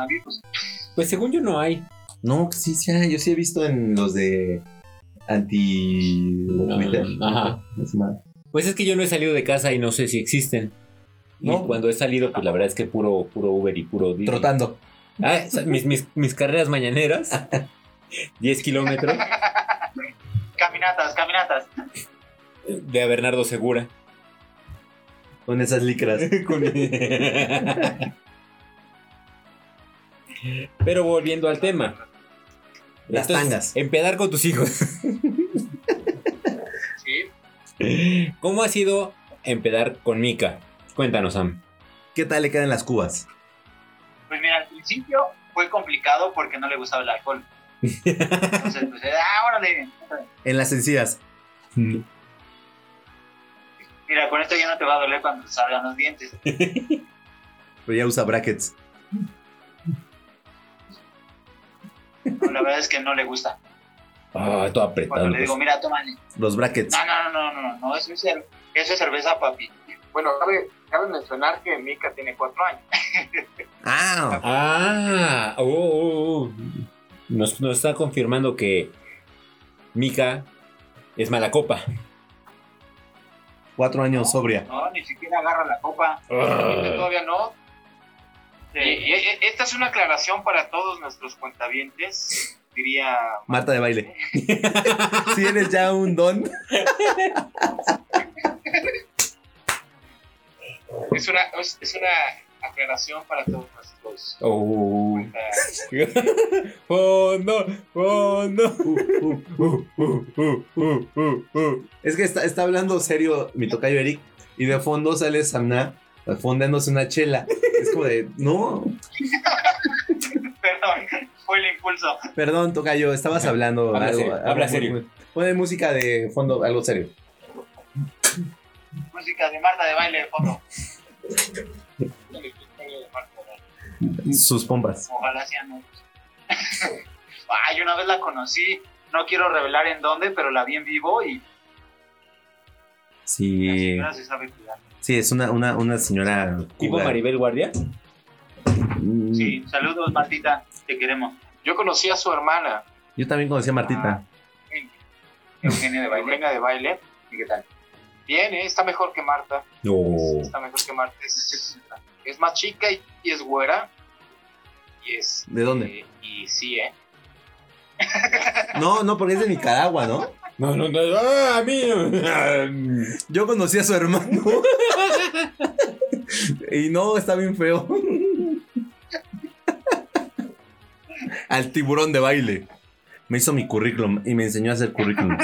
S1: Pues según yo no hay.
S3: No, sí, sí, yo sí he visto en los de anti Twitter.
S1: Ajá.
S3: Es más.
S1: Pues es que yo no he salido de casa y no sé si existen.
S3: No.
S1: Y cuando he salido, pues la verdad es que puro, puro Uber y puro Didi.
S3: Trotando.
S1: Ah, o sea, mis, mis, mis carreras mañaneras. <laughs> 10 kilómetros
S2: Caminatas, caminatas.
S1: de a Bernardo Segura.
S3: Con esas licras. <laughs>
S1: Con- Pero volviendo al tema.
S3: Las tangas.
S1: Empedar con tus hijos.
S7: Sí.
S1: ¿Cómo ha sido empedar con Mika? Cuéntanos, Sam.
S3: ¿Qué tal le quedan las cubas?
S2: Pues mira, principio fue complicado porque no le gustaba el alcohol. Entonces, pues, ah, órale.
S3: En las encías.
S2: Mira, con esto ya no te va a doler cuando te salgan los dientes. <laughs>
S3: Pero ya usa brackets.
S2: No, la verdad es que no le gusta.
S1: Ah, todo apretado.
S2: Cuando le digo, mira, tómale.
S3: Los brackets.
S2: No, no, no, no, no, no, eso es, eso es cerveza, papi.
S7: Bueno, cabe, cabe mencionar que Mika tiene cuatro años. <laughs>
S3: Ah,
S1: Ah, oh, oh, oh. Nos, nos está confirmando que Mika es mala copa.
S3: cuatro años sobria.
S2: No, ni siquiera agarra la copa.
S1: Ah.
S7: Todavía no.
S2: Sí.
S7: Y- y- y- esta es una aclaración para todos nuestros cuentavientes. Diría.
S3: Marta de baile. si <laughs> eres ya un don. <laughs>
S7: Es una, es, es una aclaración para todos nuestros
S1: Oh. uh, uh, uh, uh.
S3: Es que está, está hablando serio mi tocayo Eric. Y de fondo sale Samna fondándose una chela. Es como de, no,
S2: Perdón, fue el impulso.
S3: perdón, tocayo, estabas hablando
S1: Habla
S3: algo.
S1: serio, habla serio.
S3: Pone música de fondo, algo serio.
S2: Música de Marta de baile de fondo.
S3: Sus pompas.
S2: Ojalá sean no. <laughs> Ay, una vez la conocí. No quiero revelar en dónde, pero la vi en vivo y la
S3: Sí,
S2: señora se sabe cuidar.
S3: sí, es una, una, una señora.
S1: ¿Tipo. Maribel Guardia?
S3: Mm,
S2: Sí, saludos Martita, te queremos.
S7: Yo conocí a su hermana,
S3: Yo también conocí a Martita.
S2: Eugenia de baile.
S7: Eugenia de baile.
S2: ¿Y qué tal?
S7: Bien, ¿eh? está mejor que Marta.
S1: No.
S7: Está mejor que Marta. Es, es más chica y, y es güera. Y es.
S3: ¿De dónde?
S7: eh, y sí, ¿eh?
S3: No, no, porque es de Nicaragua, ¿no?
S1: No, no, no. Ah, a mí. <laughs>
S3: Yo conocí a su hermano. y no, está bien feo. Al tiburón de baile. Me hizo mi currículum y me enseñó a hacer currículum.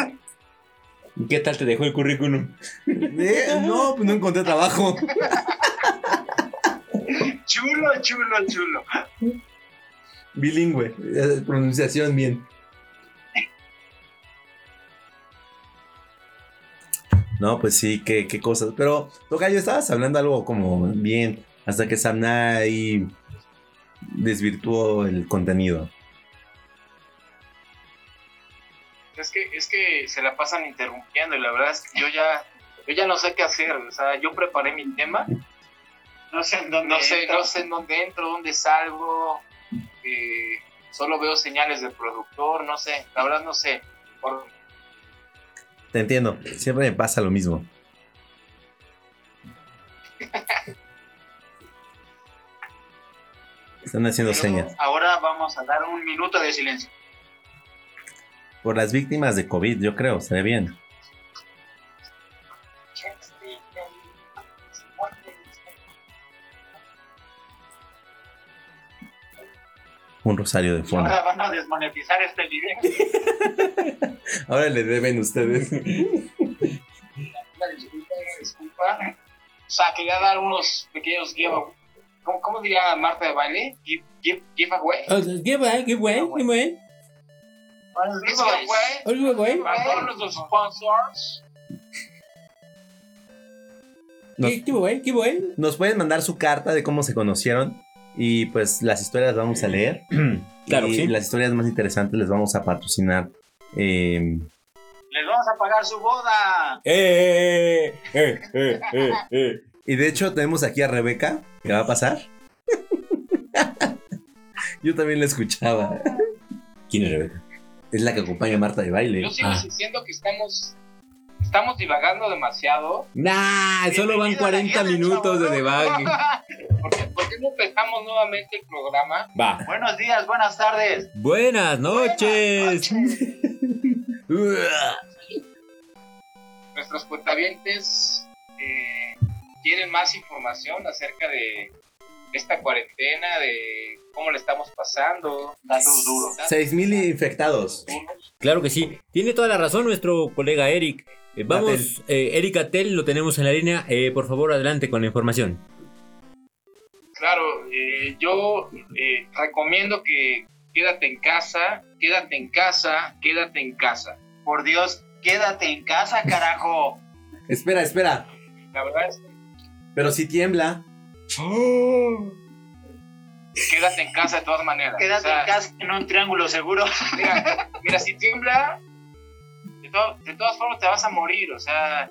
S1: ¿Y ¿Qué tal te dejó el currículum?
S3: Eh, no, pues no encontré trabajo.
S2: Chulo, chulo, chulo.
S3: Bilingüe. eh, Pronunciación bien. No, pues sí, qué, qué cosas. Pero, Tocayo, estabas hablando algo como bien. Hasta que Samna ahí desvirtuó el contenido.
S7: Es que, es que se la pasan interrumpiendo y la verdad es que yo ya, yo ya no sé qué hacer. O sea, yo preparé mi tema.
S2: No sé en dónde.
S7: No sé,
S2: entro.
S7: no sé en dónde entro, dónde salgo. eh, solo veo señales del productor, no sé. La verdad no sé. Por-
S3: Te entiendo. Siempre me pasa lo mismo. <laughs> Están haciendo
S2: Pero
S3: señas.
S2: Ahora vamos a dar un minuto de silencio.
S3: Por las víctimas de COVID, yo creo. Se ve bien. Un rosario de fondo.
S2: Ahora van a desmonetizar este video. <laughs>
S3: Ahora le deben ustedes.
S7: Disculpa. O sea, quería dar unos pequeños give ¿Cómo, cómo diría Marta de baile? Give, give, giveaway.
S1: Oh, Qué bueno, qué bueno, qué bueno.
S7: Giveaway.
S1: Qué bueno.
S7: Para todos nuestros sponsors.
S3: Nos-
S1: Qué qué bueno, qué bueno.
S3: Nos pueden mandar su carta de cómo se conocieron. Y pues las historias las vamos a leer. <clears throat> <clears throat>
S1: Claro,
S3: y
S1: sí.
S3: las historias más interesantes les vamos a patrocinar. eh,
S2: Les vamos a pagar su boda.
S1: ¡Eh! ¡Eh! ¡Eh! ¡Eh! ¡Eh!
S3: Y de hecho tenemos aquí a Rebeca, que va a pasar. <laughs> Yo también la escuchaba.
S1: ¿Quién es Rebeca?
S3: Es la que acompaña a Marta de baile.
S7: Yo sigo
S1: Ah.
S7: diciendo que estamos, estamos divagando demasiado.
S1: Nah, solo van
S2: Bienvenido a la
S1: 40
S2: guía del
S1: minutos de debate. <laughs>
S7: ¿Por qué, por qué no empezamos nuevamente el programa?
S1: Va.
S2: Buenos días, buenas tardes.
S1: Buenas noches. <laughs>
S7: Nuestros cuentavientes eh, quieren más información acerca de esta cuarentena, de cómo le estamos pasando.
S2: Datos duros.
S3: 6000 infectados.
S1: Claro que sí. Tiene toda la razón nuestro colega Eric. Eh, vamos, eh, Eric Atel, lo tenemos en la línea. Eh, por favor, adelante con la información.
S7: Claro, eh, yo eh, recomiendo que quédate en casa, quédate en casa, quédate en casa.
S2: Por Dios, quédate en casa, carajo. <laughs>
S3: Espera, espera.
S7: La verdad es que
S3: Pero si tiembla.
S7: Quédate en casa de todas maneras.
S2: Quédate
S7: O sea,
S2: en casa en un triángulo seguro.
S7: Mira, mira, si tiembla, de, to- de todas formas te vas a morir. O sea,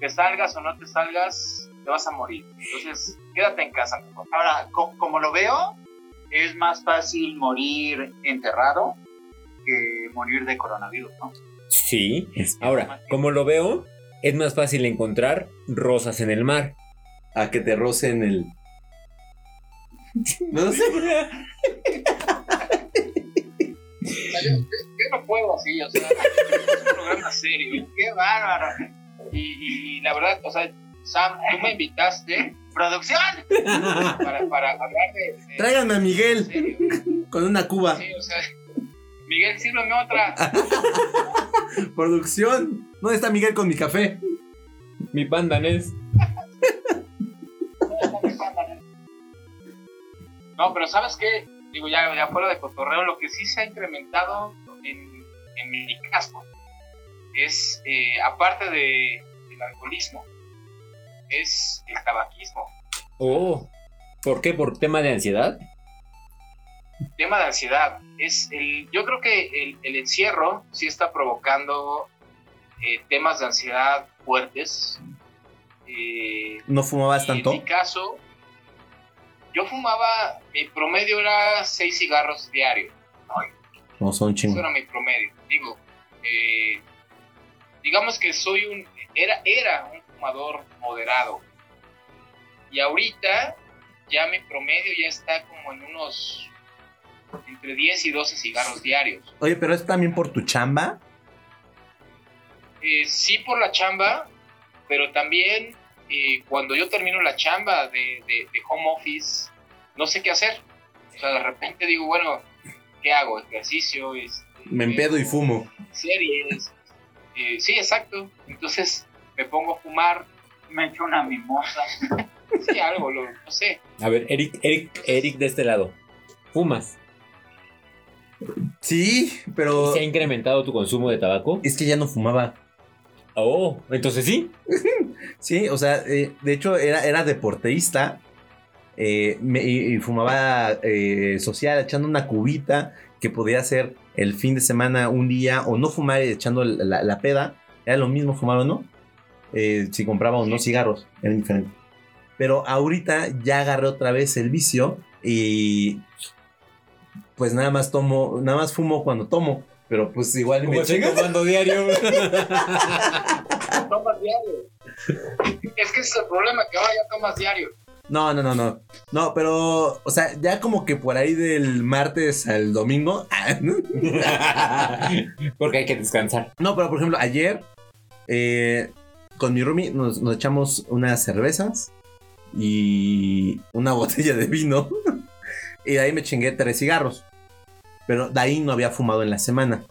S7: te salgas o no te salgas, te vas a morir. Entonces, quédate en casa mejor.
S2: Ahora, co- como lo veo, es más fácil morir enterrado que morir de coronavirus, ¿no?
S1: Sí. Ahora, como lo veo, es más fácil encontrar rosas en el mar.
S3: A que te rocen el. No sé.
S7: Yo, no puedo así, o sea, es un programa serio.
S2: ¡Qué bárbaro!
S7: Y, y la verdad, o sea, Sam, tú me invitaste
S2: ¡Producción!
S7: para, para hablar de. de-
S3: Tráiganme a Miguel
S7: serio.
S3: con una cuba.
S7: Sí, o sea, Miguel, sírveme otra. <laughs>
S3: Producción. ¿Dónde está Miguel con mi café?
S1: Mi pandanés. <laughs>
S7: No, pero ¿sabes qué? Digo, ya, ya fuera de cotorreo, lo que sí se ha incrementado en, en mi caso es, eh, aparte de, del alcoholismo, es el tabaquismo.
S1: Oh. ¿Por qué? ¿Por tema de ansiedad?
S7: Tema de ansiedad. Es el, yo creo que el, el encierro sí está provocando eh, temas de ansiedad fuertes. Eh,
S3: ¿No fumabas
S7: y En
S3: tanto?
S7: mi caso, yo fumaba, mi promedio era seis cigarros diarios.
S3: No, son
S7: Eso
S3: chingos.
S7: era mi promedio. Digo, eh, digamos que soy un, era, era un fumador moderado. Y ahorita ya mi promedio ya está como en unos entre 10 y 12 cigarros diarios.
S3: Oye, pero es también por tu chamba.
S7: Eh, sí por la chamba, pero también eh, cuando yo termino la chamba de, de- de home office, no sé qué hacer. O sea, de repente digo, bueno, ¿qué hago? Ejercicio, este,
S3: Me empedo y fumo.
S7: Series. <laughs> Eh, sí, exacto. Entonces me pongo a fumar,
S2: Me echo una mimosa. <laughs>
S7: sí, algo, lo- no sé.
S1: A ver, Eric, Eric, Eric de este lado. ¿Fumas?
S3: Sí, pero
S1: ¿Se ha incrementado tu consumo de tabaco?
S3: es que ya no fumaba.
S1: Oh, entonces sí. <laughs>
S3: Sí, o sea, eh, de hecho era, era deportista eh, me- y, y fumaba eh, social echando una cubita que podía hacer el fin de semana un día o no fumar y echando la, la peda. Era lo mismo fumar o no. eh, si compraba o no cigarros, era diferente. Pero ahorita ya agarré otra vez el vicio y pues nada más tomo, nada más fumo cuando tomo. Pero pues igual me
S1: estoy. <laughs>
S7: Tomas diario. Es que ese es el problema, que ahora ya tomas diario.
S3: No, no, no, no. No, pero, o sea, ya como que por ahí del martes al domingo. <laughs>
S1: Porque hay que descansar.
S3: No, pero por ejemplo, ayer eh, con mi roomie nos, nos echamos unas cervezas y una <laughs> botella de vino. y de ahí me chingué tres cigarros. Pero de ahí no había fumado en la semana.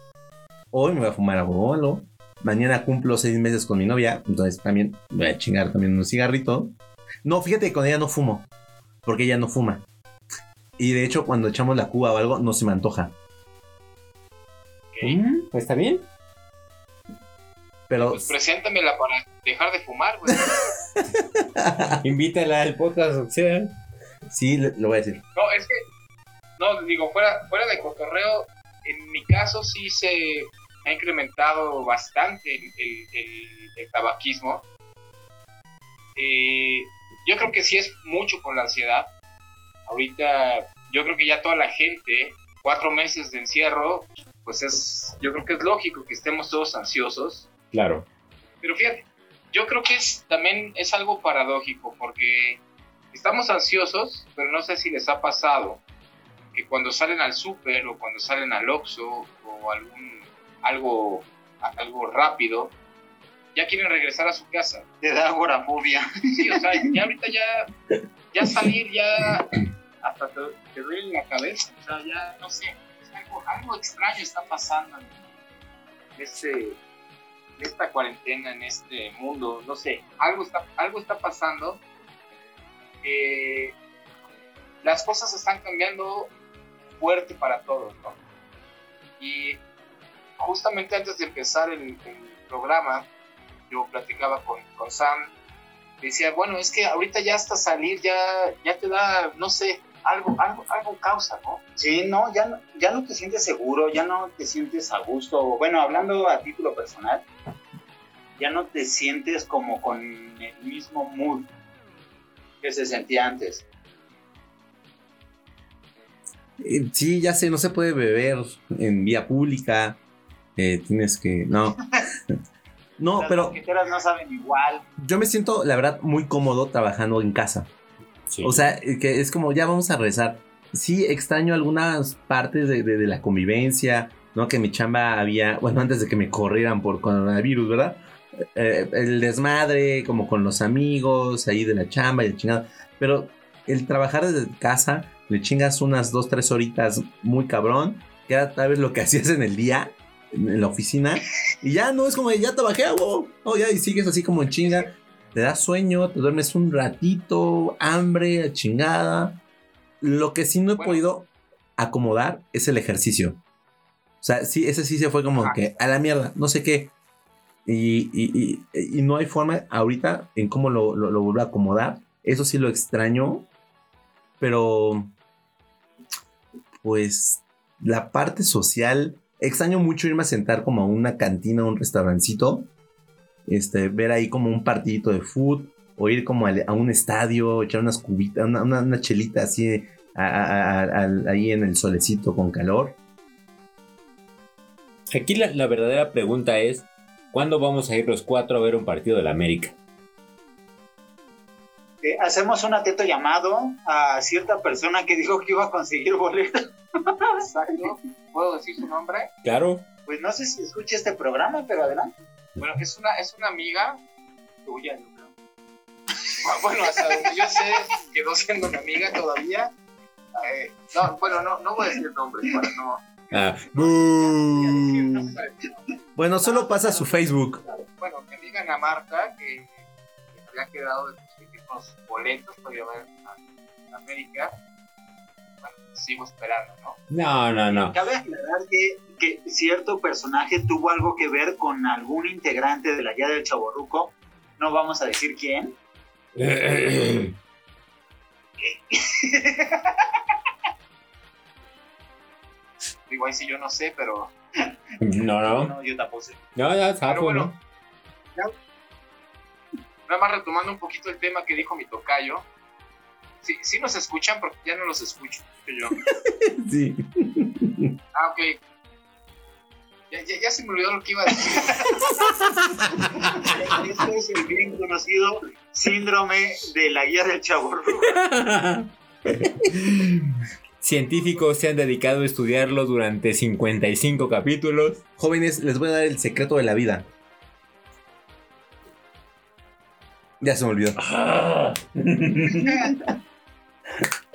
S3: Hoy me voy a fumar a bolo. Mañana cumplo seis meses con mi novia. Entonces también voy a chingar también un cigarrito. No, fíjate que con ella no fumo. Porque ella no fuma. Y de hecho, cuando echamos la cuba o algo, no se me antoja.
S1: Mm, pues está bien.
S3: Pero
S7: Pues preséntamela para dejar de fumar, güey. <laughs>
S1: Invítala al podcast, o sea.
S3: sí, lo voy a decir.
S7: No, es que, no, digo, fuera, fuera de cotorreo, en mi caso sí se, ha incrementado bastante el, el- el tabaquismo. Eh, yo creo que sí es mucho por la ansiedad. Ahorita yo creo que ya toda la gente, cuatro meses de encierro, pues es, yo creo que es lógico que estemos todos ansiosos.
S1: Claro.
S7: Pero fíjate, yo creo que es, también es algo paradójico porque estamos ansiosos, pero no sé si les ha pasado que cuando salen al súper o cuando salen al Oxxo o algún algo algo rápido, ya quieren regresar a su casa.
S2: Te da agorafobia.
S7: Sí, o sea, ya ahorita ya, ya salir ya hasta te, te duele la cabeza. O sea, ya no sé, algo, algo extraño está pasando en este, en esta cuarentena, en este mundo. No sé, algo está, algo está pasando. Eh, las cosas están cambiando fuerte para todos, ¿no? Y justamente antes de empezar el, el programa, yo platicaba con, con Sam, decía, bueno, es que ahorita ya hasta salir ya, ya te da, no sé, algo, algo, algo causa, ¿no?
S2: Sí, no ya, no, ya no te sientes seguro, ya no te sientes a gusto. Bueno, hablando a título personal, ya no te sientes como con el mismo mood que se sentía antes.
S3: Eh, Sí, ya sé, no se puede beber en vía pública. Eh, tienes que. No. <laughs> No,
S2: Las
S3: pero
S2: no saben igual.
S3: yo me siento, la verdad, muy cómodo trabajando en casa.
S1: Sí.
S3: O sea, eh, que es como, ya vamos a rezar. Sí, extraño algunas partes de, de- de la convivencia, ¿no? Que mi chamba había, bueno, antes de que me corrieran por coronavirus, ¿verdad? Eh, el desmadre, como con los amigos, ahí de la chamba y el chingado. Pero el trabajar desde casa, le chingas unas dos, tres horitas muy cabrón, que era tal vez lo que <laughs> hacías en el día, en la oficina, y ya no es como, de, ya trabajé, wow, no, ya, y sigues así como en chinga te da sueño, te duermes un ratito, hambre, chingada. Lo que sí no he
S7: Bueno.
S3: podido acomodar es el ejercicio. O sea, sí, ese sí se fue como
S7: Ajá.
S3: que a la mierda, no sé qué. Y, y- y- y no hay forma ahorita en cómo lo, lo, lo vuelvo a acomodar. Eso sí lo extraño. Pero, pues, la parte social, extraño mucho irme a sentar como a una cantina, a un restaurancito este, ver ahí como un partidito de fútbol o ir como a, un estadio, echar unas cubitas, una, una, chelita así ahí en el solecito con calor.
S1: Aquí la, la verdadera pregunta es: ¿cuándo vamos a ir los cuatro a ver un partido de la América?
S2: Eh, hacemos un atento llamado a cierta persona que dijo que iba a conseguir boletos.
S7: Exacto. ¿Puedo decir su nombre?
S1: Claro.
S2: Pues no sé si escucha este programa, pero adelante.
S7: Bueno, es una, es una amiga tuya, yo creo. Ah, Bueno, hasta donde yo sé, quedó siendo mi amiga todavía. Eh, no, bueno, no, no voy a decir nombres para no.
S1: Ah,
S3: Bueno, solo pasa su Facebook.
S7: Bueno, mi amiga Ana Marta, que que había quedado de unos boletos para ir a América. Bueno, sigo esperando, ¿no?
S1: no, no, no.
S2: Cabe aclarar que, que cierto personaje tuvo algo que ver con algún integrante de la guía del Chaborruco. No vamos a decir quién. <laughs>
S7: Digo, ahí sí yo no sé, pero
S1: No, no. <laughs>
S2: No, yo tampoco sé.
S1: No, ya,
S7: Pero bueno.
S1: ¿no?
S7: Nada más retomando un poquito el tema que dijo mi tocayo. Sí, sí nos escuchan porque ya no los escucho yo. <laughs>
S3: Sí.
S7: Ah, ok. Ya, ya, ya se me olvidó lo que iba a decir. <laughs>
S2: Este es el bien conocido síndrome de la guía del Chaborruco. <laughs>
S1: Científicos se han dedicado a estudiarlo durante 55 capítulos.
S3: Jóvenes, les voy a dar el secreto de la vida. Ya se me olvidó.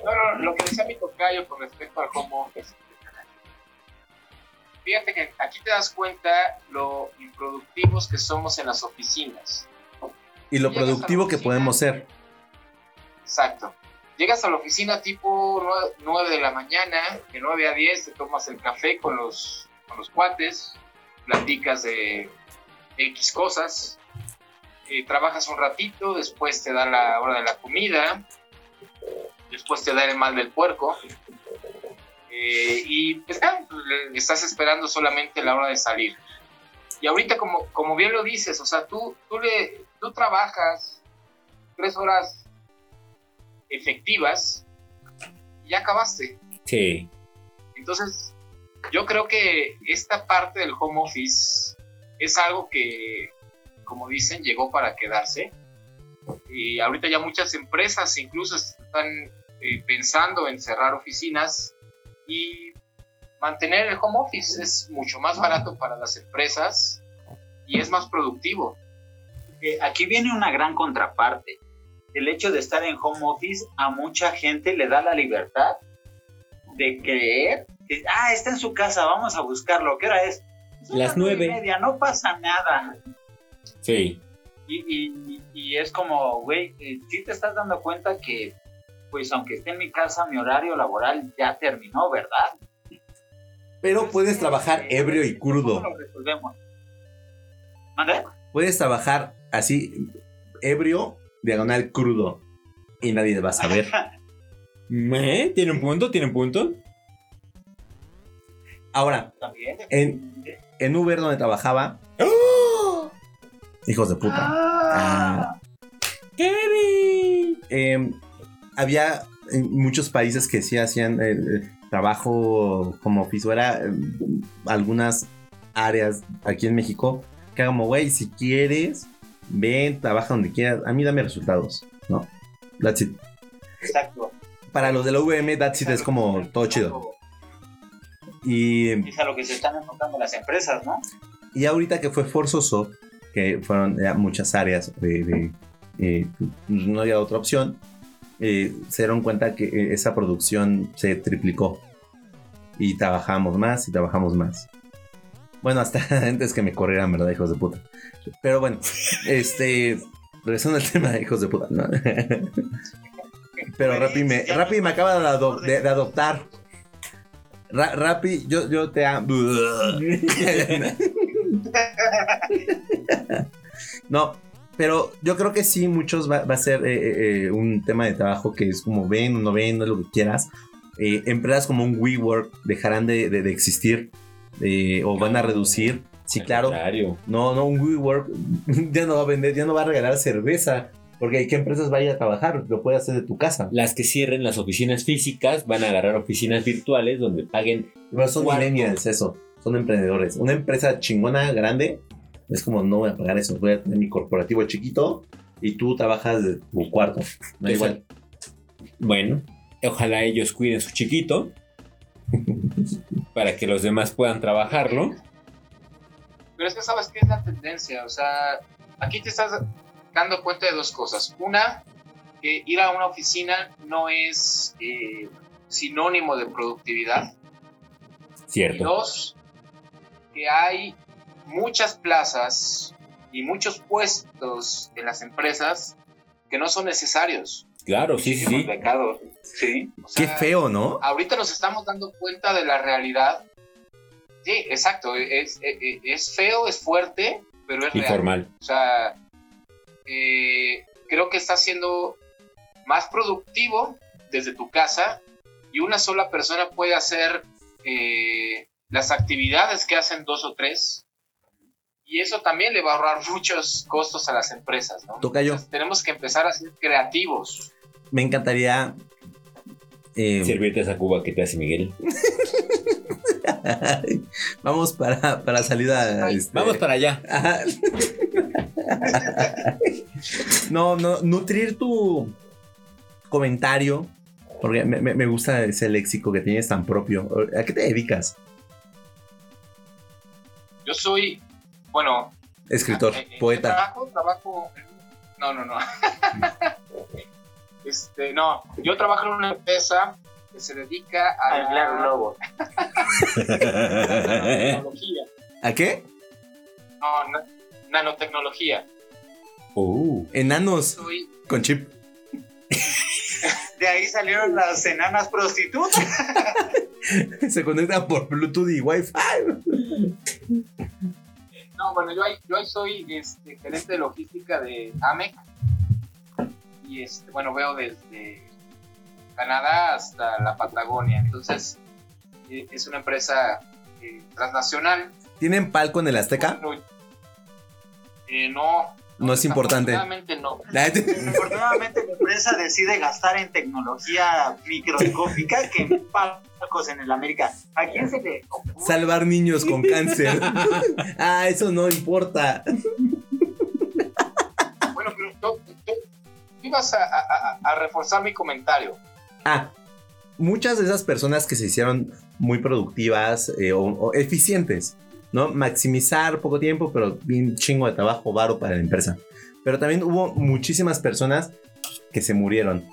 S7: No, no, lo que decía mi tocayo con respecto al home office. Fíjate que aquí te das cuenta lo improductivos que somos en las oficinas.
S3: Y lo
S7: Llegas
S3: productivo que podemos ser.
S7: Exacto. Llegas a la oficina tipo 9 de la mañana, de 9 a 10 te tomas el café con los, con los cuates, platicas de X cosas, eh, trabajas un ratito, después te da la hora de la comida, después te da el mal del puerco, eh, y pues, estás esperando solamente la hora de salir. Y ahorita, como, como bien lo dices, o sea, tú, tú, le, tú trabajas tres horas efectivas y ya acabaste.
S1: Sí.
S7: Entonces, yo creo que esta parte del home office es algo que, como dicen, llegó para quedarse. Y ahorita ya muchas empresas incluso están eh, pensando en cerrar oficinas y mantener el home office es mucho más barato para las empresas y es más productivo.
S2: Eh, Aquí viene una gran contraparte. El hecho de estar en home office a mucha gente le da la libertad de creer que, ah, está en su casa, vamos a buscarlo. ¿Qué hora es? Son
S1: Las
S2: nueve y
S1: nueve.
S2: media, no pasa nada.
S1: Sí.
S2: Y, y- y es como, güey, eh, sí te estás dando cuenta que, pues aunque esté en mi casa, mi horario laboral ya terminó, ¿verdad?
S3: Pero puedes trabajar ebrio y crudo.
S2: ¿Cómo lo resolvemos? ¿Mande?
S3: Puedes trabajar así, ebrio, diagonal crudo. Y nadie va a saber. <laughs>
S1: ¿Eh? ¿Tiene un punto? ¿Tiene un punto?
S3: Ahora, en, en Uber donde trabajaba. Hijos de puta. Ah,
S1: ¡Kevin!
S3: eh, había en muchos países que sí hacían eh, eh, trabajo como office. o Era eh, algunas áreas aquí en México que como, güey, si quieres, ven, trabaja donde quieras. A mí dame resultados, ¿no? That's it.
S2: Exacto.
S3: Para los de la VM, that's it es como todo chido. Y,
S2: Es a lo que se están enfocando las empresas, ¿no?
S3: y ahorita que fue forzoso, que fueron ya muchas áreas de, de, eh, no había otra opción, eh, se dieron cuenta que eh, esa producción se triplicó. Y trabajamos más y trabajamos más. Bueno, hasta <laughs> antes que me corrieran, ¿verdad, hijos de puta? Pero bueno, este. Regresando al tema de hijos de puta. ¿no? <laughs> Pero Rappi me, Rappi me acaba de, ado- de- de adoptar. Ra- Rappi, yo, yo te amo. <laughs> <laughs> No, pero yo creo que sí, muchos va, va a ser eh, eh, eh, un tema de trabajo que es como ven o no ven, no es lo que quieras. Eh, empresas como un WeWork dejarán de, de- de existir o van a reducir. Sí, claro. No, no, un WeWork <laughs> ya no va a vender, ya no va a regalar cerveza. Porque ¿qué empresas va a trabajar? Lo puede hacer de tu casa.
S1: Las que cierren las oficinas físicas van a agarrar oficinas virtuales donde paguen.
S3: Pero son millennials, eso. Son emprendedores. Una empresa chingona, grande, es como no voy a pagar eso. Voy a tener mi corporativo chiquito y tú trabajas de tu cuarto. Da igual.
S1: Bueno, ojalá ellos cuiden su chiquito para que los demás puedan trabajarlo.
S7: Pero es que sabes qué es la tendencia, o sea, aquí te estás dando cuenta de dos cosas. Una, que ir a una oficina no es eh, sinónimo de productividad. Y
S1: Cierto.
S7: dos, que hay muchas plazas y muchos puestos en las empresas que no son necesarios.
S1: Claro, sí, sí, sí.
S2: Pecado. Sí.
S7: O
S3: Qué
S7: sea,
S3: feo, ¿no?
S7: ahorita nos estamos dando cuenta de la realidad. Sí, exacto. Es, es, es feo, es fuerte, pero es real. O sea, eh, creo que está siendo más productivo desde tu casa y una sola persona puede hacer eh, las actividades que hacen dos o tres. Y eso también le va a ahorrar <laughs> muchos costos a las empresas, ¿no?
S3: Tocayo.
S7: Entonces, tenemos que empezar a ser creativos.
S3: Me encantaría. eh,
S1: Servirte esa cuba que te hace Miguel. <laughs>
S3: vamos para, para salida. este,
S1: Vamos para allá.
S3: Ajá. no, no, nutrir tu comentario. Porque me gusta ese léxico que tienes tan propio. ¿A qué te dedicas?
S7: Yo soy, bueno,
S3: Escritor, poeta.
S7: Trabajo, trabajo. No, no, no. <laughs> este, no, yo trabajo en una empresa que se dedica a
S2: Claro
S7: la
S2: Globo.
S7: nanotecnología. <laughs>
S3: ¿A qué?
S7: No, na- nanotecnología.
S1: Uh,
S3: Enanos
S7: Soy,
S3: con chip. <laughs>
S2: De ahí salieron las enanas prostitutas. <laughs>
S3: Se conectan por Bluetooth y Wi-Fi.
S7: no, bueno, yo ahí, yo ahí soy este, gerente de logística de AMEC. Y este, bueno, veo desde Canadá hasta la Patagonia. Entonces, eh, es una empresa eh, transnacional
S3: ¿Tienen palco en el Azteca?
S7: No, eh, no.
S3: No es importante.
S7: Afortunadamente no.
S2: Afortunadamente la empresa decide gastar en tecnología microscópica que en palcos en el América. ¿A quién se le ocurre?
S3: Salvar niños con cáncer. <laughs> ah, eso no importa.
S7: Bueno, pero tú, tú- tú ibas a, a- a- a reforzar mi comentario.
S3: Ah, muchas de esas personas que se hicieron muy productivas eh, o, o eficientes, ¿no? Maximizar poco tiempo, pero bien chingo de trabajo, varo para la empresa. Pero también hubo muchísimas personas que se murieron,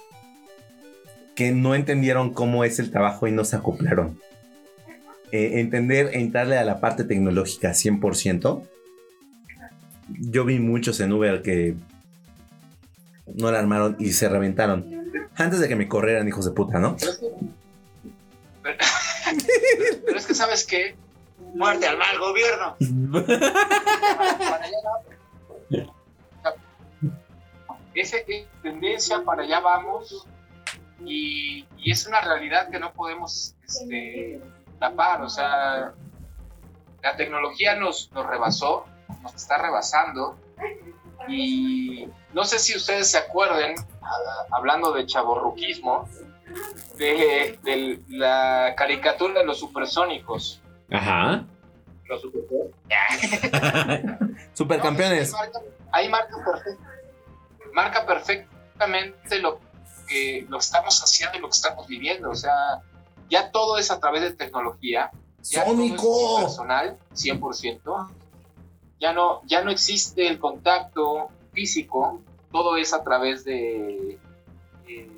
S3: que no entendieron cómo es el trabajo y no se acoplaron. Eh, entender, entrarle a la parte tecnológica 100%. Yo vi muchos en Uber que no la armaron y se reventaron. Antes de que me corrieran, hijos de puta, ¿no?
S7: Pero, pero es que, ¿sabes qué?
S2: Muerte al mal gobierno.
S7: Para allá vamos. Esa es tendencia, para allá vamos. Y, es una realidad que no podemos este, tapar. O sea, la tecnología nos, nos rebasó, nos está rebasando. Y no sé si ustedes se acuerden, hablando de chaborruquismo, de la caricatura de los supersónicos.
S1: Ajá.
S7: Los. <laughs>
S3: Supercampeones.
S7: No, ahí marca, ahí marca perfecto- marca perfectamente lo que lo estamos haciendo y lo que estamos viviendo. O sea, ya todo es a través de tecnología. Ya todo es
S3: ¡Sónico!
S7: personal, 100%. Ya no, ya no existe el contacto físico. Todo es a través de... eh,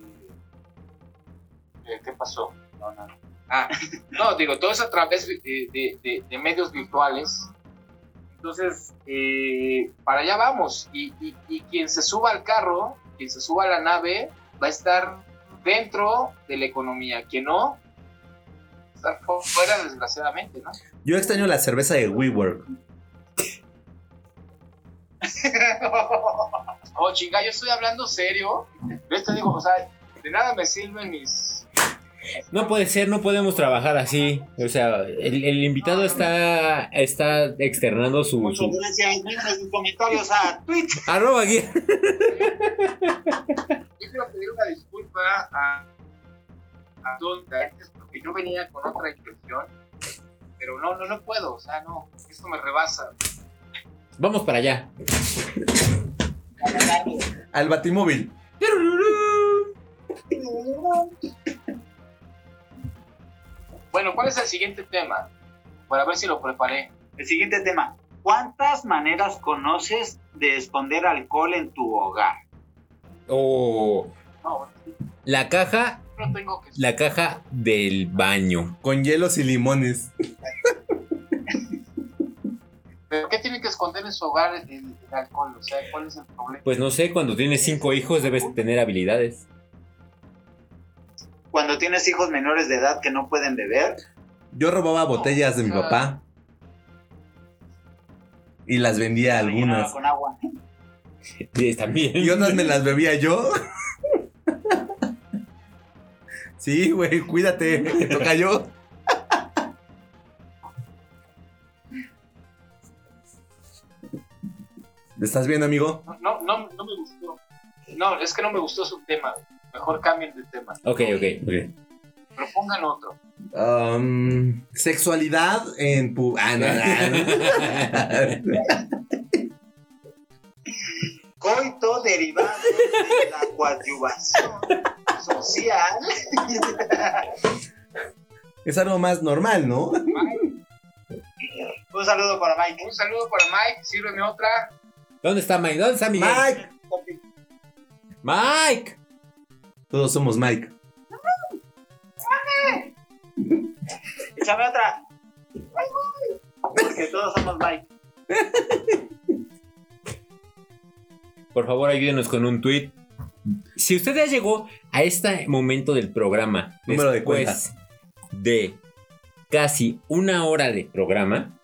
S7: eh, ¿Qué pasó? No, no. Ah, no, digo, todo es a través de, de- de- de medios virtuales. Entonces, eh, para allá vamos. Y, y- y quien se suba al carro, quien se suba a la nave, va a estar dentro de la economía. Quien no, va a estar fu- fuera, desgraciadamente, ¿no?
S3: Yo extraño la cerveza de WeWork. <laughs>
S7: oh, chinga, yo estoy hablando serio. Yo te digo, o sea, de nada me sirven mis.
S1: No puede ser, no podemos trabajar así. O sea, el, el invitado está, está externando su,
S2: Muchas
S1: su-
S2: gracias. Mándenos sus comentarios a Twitch. <laughs>
S1: arroba aquí.
S7: Yo quiero pedir una disculpa a, a porque yo venía con otra intención. Pero no, no, no puedo. O sea, no. Esto me rebasa.
S1: Vamos para allá.
S3: Al Batimóvil.
S7: Bueno, ¿cuál es el siguiente tema? Para ver si lo preparé.
S2: El siguiente tema. ¿Cuántas maneras conoces de esconder alcohol en tu hogar?
S1: O
S7: No,
S1: la caja,
S7: no tengo que.
S1: la caja del baño.
S3: Con hielos y limones.
S7: ¿Pero qué tiene que esconder en su hogar el, el alcohol? O sea, ¿cuál es el problema?
S1: Pues no sé, cuando tienes cinco hijos debes tener habilidades.
S2: Cuando tienes hijos menores de edad que no pueden beber,
S3: Yo robaba botellas de mi papá. Y las vendía algunas.
S2: con agua. <laughs>
S1: Sí, También.
S3: Y otras me las bebía yo. Sí, güey, cuídate, te toca yo. ¿Estás bien, amigo?
S7: No, no, no, no me gustó. No, es que no me gustó su tema. Mejor cambien de tema.
S1: Ok, ok, ok.
S7: Propongan otro.
S3: Um, sexualidad en pu... Ah, no, no, no. <laughs>
S2: Coito derivado de la coadyuvación social.
S3: Es algo más normal, ¿no?
S2: Un saludo para Mike.
S7: Un saludo para Mike. Sírveme otra.
S1: ¿Dónde está Mike? ¿Dónde está Miguel?
S3: Mike.
S1: Mike.
S3: Todos somos Mike.
S2: Échame otra. Porque todos somos Mike.
S1: Por favor, ayúdenos con un tweet. Si usted ya llegó a este momento del programa,
S3: Número de
S1: después de casi una hora de programa,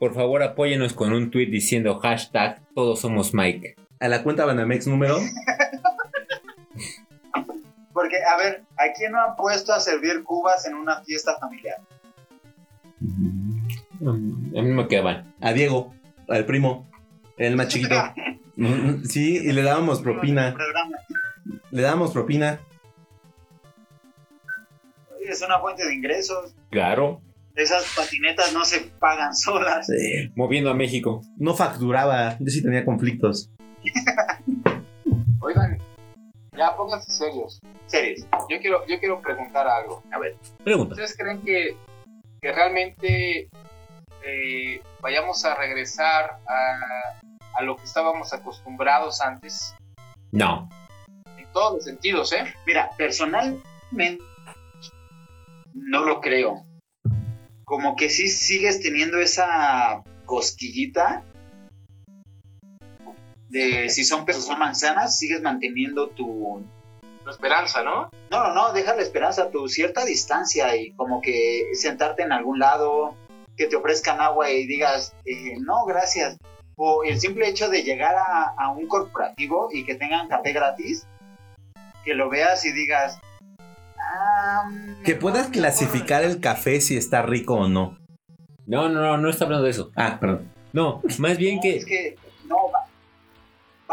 S1: por favor apóyenos con un tweet diciendo hashtag todos somos Mike.
S3: A la cuenta Banamex número. <laughs>
S2: Porque, a ver, ¿a quién no han puesto a servir cubas en una fiesta familiar?
S1: Mm, A mí me quedaban.
S3: A Diego, al primo, el más chiquito. <laughs> Mm, Sí, y le dábamos propina. Le dábamos propina.
S2: Es una fuente de ingresos.
S1: Claro.
S2: Esas patinetas no se pagan solas.
S3: Sí.
S1: Moviendo a México.
S3: No facturaba, yo sí tenía conflictos. <laughs>
S7: Oigan, ya pónganse serios.
S2: Serios.
S7: Yo quiero, yo quiero preguntar algo.
S2: A ver.
S1: Pregunta.
S7: ¿Ustedes creen que, que realmente eh, vayamos a regresar a, a lo que estábamos acostumbrados antes?
S1: No.
S7: En todos los sentidos, ¿eh?
S2: Mira, personalmente no lo creo. Como que sí sigues teniendo esa cosquillita de si son pesos o manzanas, sigues manteniendo tu...
S7: La esperanza, ¿no?
S2: No, no, no, deja la esperanza, tu cierta distancia y como que sentarte en algún lado, que te ofrezcan agua y digas, eh, no, gracias. O el simple hecho de llegar a, a un corporativo y que tengan café gratis, que lo veas y digas, ah,
S3: Que
S2: mejor-
S3: puedas clasificar el café si está rico o no.
S1: No, no, no, no está hablando de eso.
S3: Ah, perdón.
S1: No, más bien
S2: No,
S1: que.
S2: Es que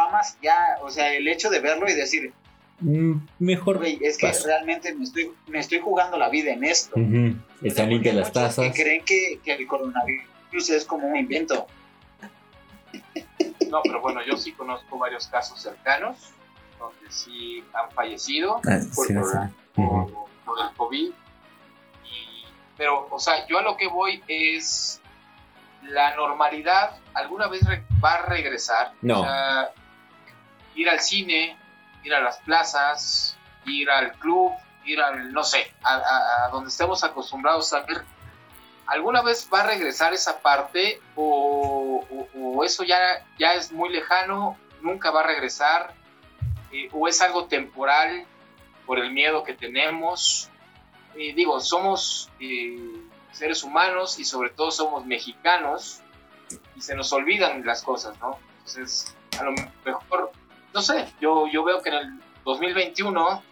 S2: va más ya, o sea, el hecho de verlo y decir,
S1: mm, Mejor.
S2: güey, es que
S1: paso.
S2: realmente me estoy, me estoy jugando la vida en esto.
S1: Ujú, Están
S2: Porque
S1: limpias las tazas.
S2: Que creen que, que el coronavirus es como un invento.
S7: No, pero bueno, yo sí conozco varios casos cercanos donde sí han fallecido
S3: Ah,
S7: por,
S3: sí,
S7: por-
S3: sí.
S7: por- por el COVID. Y- pero, o sea, yo a lo que voy es la normalidad alguna vez va a regresar.
S1: No.
S7: O sea, ir al cine, ir a las plazas, ir al club, ir al, no sé, a, donde estemos acostumbrados a ver. ¿Alguna vez va a regresar esa parte o eso ya, ya es muy lejano, nunca va a regresar? Eh, ¿O es algo temporal por el miedo que tenemos? Eh, digo, somos eh, seres humanos y sobre todo somos mexicanos y se nos olvidan las cosas, ¿no? Entonces, a lo mejor, no sé, yo, yo veo que en el 2021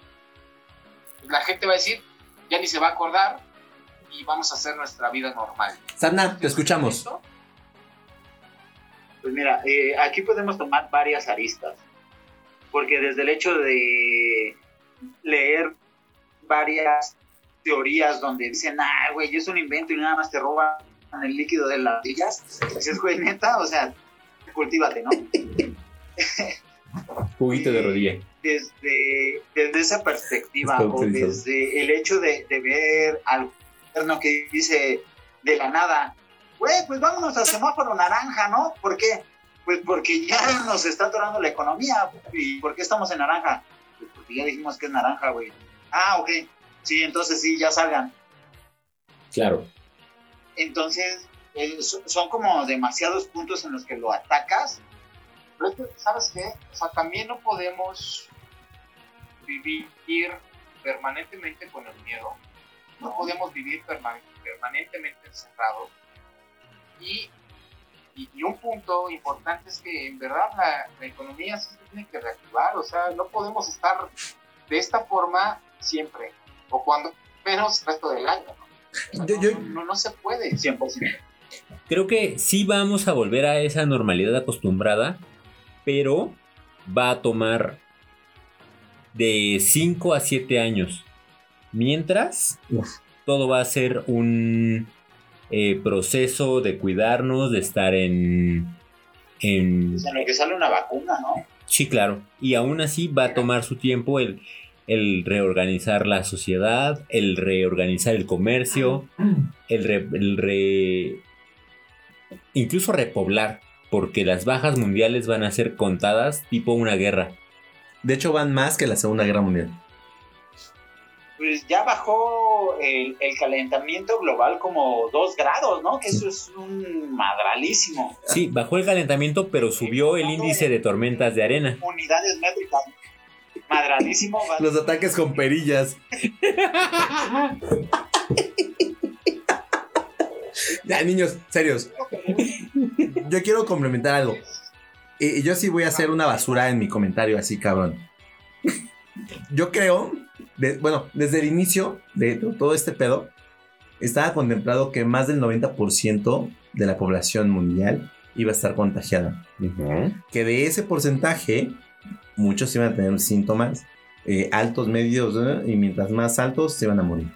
S7: la gente va a decir, ya ni se va a acordar y vamos a hacer nuestra vida normal.
S3: Sarna, te escuchamos.
S2: Pues mira, eh, aquí podemos tomar varias aristas, porque desde el hecho de leer varias teorías donde dicen, ah, güey, es un invento y nada más te roban el líquido de las ardillas, <laughs> dices, güey, neta, o sea, cultívate, ¿no? <laughs>
S1: Juguito de rodilla.
S2: desde, desde esa perspectiva o desde el hecho de, de ver al gobierno que dice de la nada, güey, pues vámonos al semáforo naranja, ¿no? ¿Por qué? Pues porque ya nos está atorando la economía. ¿Y por qué estamos en naranja? Pues porque ya dijimos que es naranja, güey. Ah, ok. Sí, entonces sí, ya salgan.
S1: Claro.
S2: Entonces, eh, so- son como demasiados puntos en los que lo atacas.
S7: Pero es que, ¿sabes qué? O sea, también no podemos vivir permanentemente con el miedo. No podemos vivir perma- permanentemente encerrados. Y, y, y un punto importante es que en verdad la, la economía sí se tiene que reactivar. O sea, no podemos estar de esta forma siempre. O cuando menos el resto del año. ¿no?
S3: Yo-
S7: no-
S3: yo-
S7: no, no se puede.
S2: 100%.
S1: Creo que sí vamos a volver a esa normalidad acostumbrada, pero va a tomar de 5 a 7 años. Mientras, todo va a ser un eh, proceso de cuidarnos, de estar en... en
S2: en lo que sale una vacuna, ¿no?
S1: Sí, claro. Y aún así va a tomar su tiempo el, el reorganizar la sociedad, el reorganizar el comercio, el, re- el re- incluso repoblar, porque las bajas mundiales van a ser contadas tipo una guerra.
S3: De hecho, van más que la Segunda Guerra Mundial.
S2: pues ya bajó el, el calentamiento global como 2 grados, ¿no? Que eso es un madralísimo.
S1: Sí, bajó el calentamiento, pero subió el índice de tormentas de arena.
S2: Unidades métricas. Madralísimo.
S3: Los ataques con perillas. <laughs> ya, niños, serios. Yo quiero complementar algo. Y yo sí voy a hacer una basura en mi comentario así, cabrón. Yo creo, de- bueno, desde el inicio de to- todo este pedo, estaba contemplado que más del 90% de la población mundial iba a estar contagiada. Que de ese porcentaje, muchos iban a tener síntomas eh, altos, medios, y mientras más altos se iban a morir.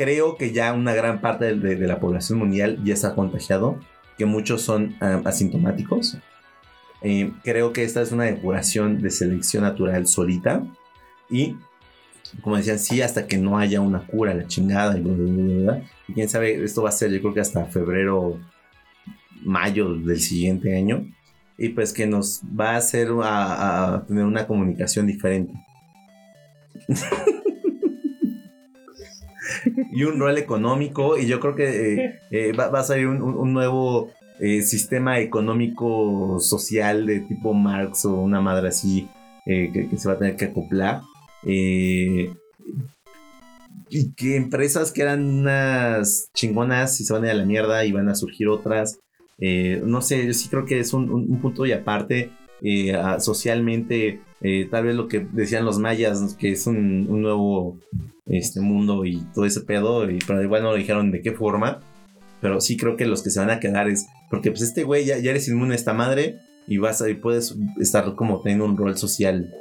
S3: Creo que ya una gran parte de, de- de la población mundial ya está contagiado, que muchos son ah, asintomáticos. Eh, creo que esta es una depuración de selección natural solita. Y, como decían, sí, hasta que no haya una cura, la chingada. Y, bla, bla, bla. Y quién sabe, esto va a ser, yo creo que hasta febrero, mayo del siguiente año. Y pues que nos va a hacer a, a tener una comunicación diferente. <laughs> <laughs> y un rol económico. Y yo creo que eh, eh, va, a salir un, nuevo eh, sistema económico social de tipo Marx o una madre así que, se va a tener que acoplar. Y que empresas que eran unas chingonas y se van a ir a la mierda y van a surgir otras. No sé, yo sí creo que es un, un- un punto y aparte. socialmente, eh, tal vez lo que decían los mayas, que es un, un nuevo este mundo y todo ese pedo, y, pero igual no lo dijeron de qué forma. Pero sí creo que los que se van a quedar es. Porque pues este güey ya, ya eres inmune a esta madre y vas a, y puedes estar como teniendo un rol social.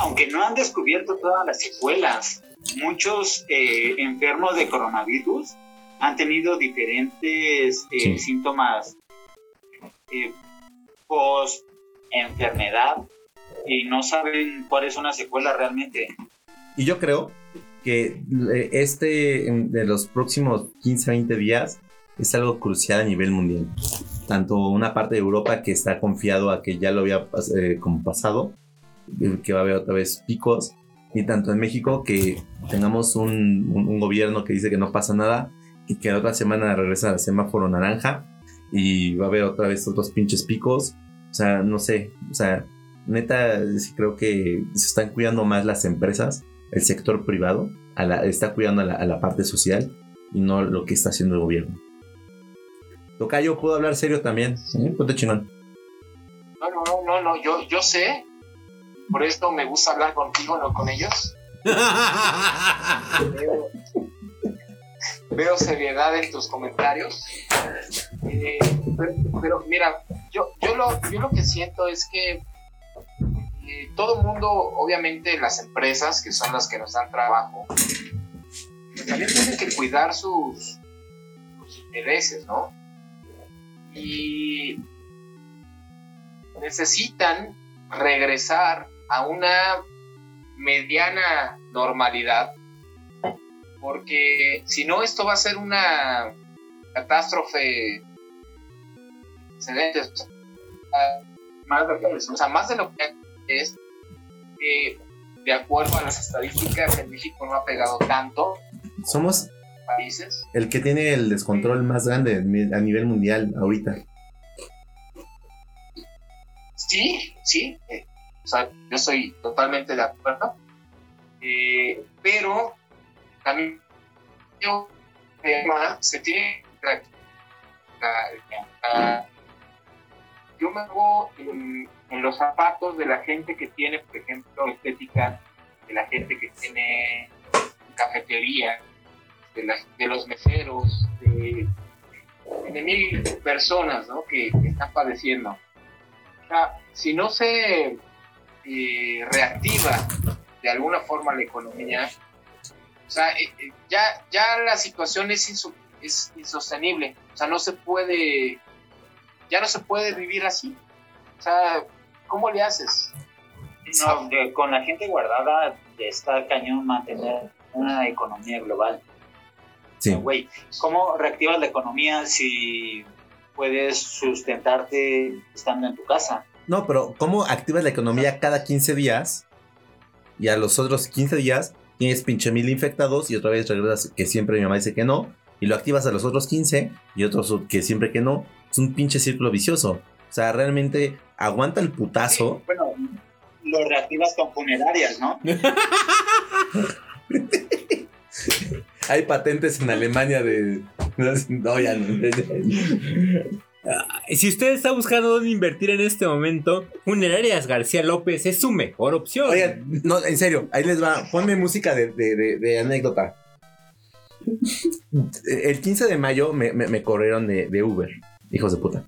S2: aunque no han descubierto todas las secuelas, muchos eh, enfermos de coronavirus han tenido diferentes eh,
S3: Sí.
S2: síntomas eh, post enfermedad y no saben cuál es una secuela realmente.
S3: Y yo creo que eh, este de los próximos 15, 20 días es algo crucial a nivel mundial. Tanto una parte de Europa que está confiado a que ya lo había eh, como pasado, que va a haber otra vez picos, y tanto en México que tengamos un, un- un gobierno que dice que no pasa nada y que la otra semana regresa al semáforo naranja y va a haber otra vez otros pinches picos. O sea, no sé, o sea, neta, sí creo que se están cuidando más las empresas el sector privado a la- está cuidando a la, a la parte social y no lo que está haciendo el gobierno. Tocayo, ¿puedo hablar serio también? ¿Sí? Ponte chingón.
S7: No, no, no, no, no, yo, yo sé. Por esto me gusta hablar contigo, no con ellos. <laughs> Veo, veo seriedad en tus comentarios. Eh, pero, mira, yo, yo, lo, yo lo que siento es que eh, todo mundo, obviamente las empresas, que son las que nos dan trabajo, pues también tienen que cuidar sus, sus intereses, ¿no? Y necesitan regresar a una mediana normalidad porque si no esto va a ser una catástrofe excelente o sea, más de, o sea, más de lo que es eh, de acuerdo a las estadísticas en México no ha pegado tanto
S3: Somos
S7: países
S3: el que tiene el descontrol más grande a nivel mundial ahorita.
S7: Sí, sí. eh, o sea, yo estoy totalmente de acuerdo. Eh, pero también yo, tema se tiene que practicar. Yo me hago en, en los zapatos de la gente que tiene, por ejemplo, estética, de la gente que tiene cafetería, de, las- de los meseros, de, de mil personas ¿no? que, que están padeciendo. O sea, si no se eh, reactiva de alguna forma la economía, o sea, eh, eh, ya, ya la situación es, es insostenible. O sea, no se puede, ya no se puede vivir así. O sea, ¿cómo le haces?
S2: No, de- con la gente guardada está cañón mantener una economía global.
S3: Sí.
S2: Güey, ¿cómo reactivas la economía si puedes sustentarte estando en tu casa?
S3: No, pero ¿cómo activas la economía cada 15 días? Y a los otros 15 días tienes pinche mil infectados y otra vez regresas que siempre mi mamá dice que no. Y lo activas a los otros 15 y otros que siempre que no. Es un pinche círculo vicioso. O sea, realmente aguanta el putazo.
S2: Bueno, lo reactivas con funerarias, ¿no? <laughs>
S3: Hay patentes en Alemania de... No, ya no.
S1: Si usted está buscando dónde invertir en este momento, Funerarias García López es su mejor opción.
S3: Oigan, no, en serio, ahí les va. Ponme música de, de- de- de anécdota. El 15 de mayo me, me- me corrieron de, de Uber, hijos de puta.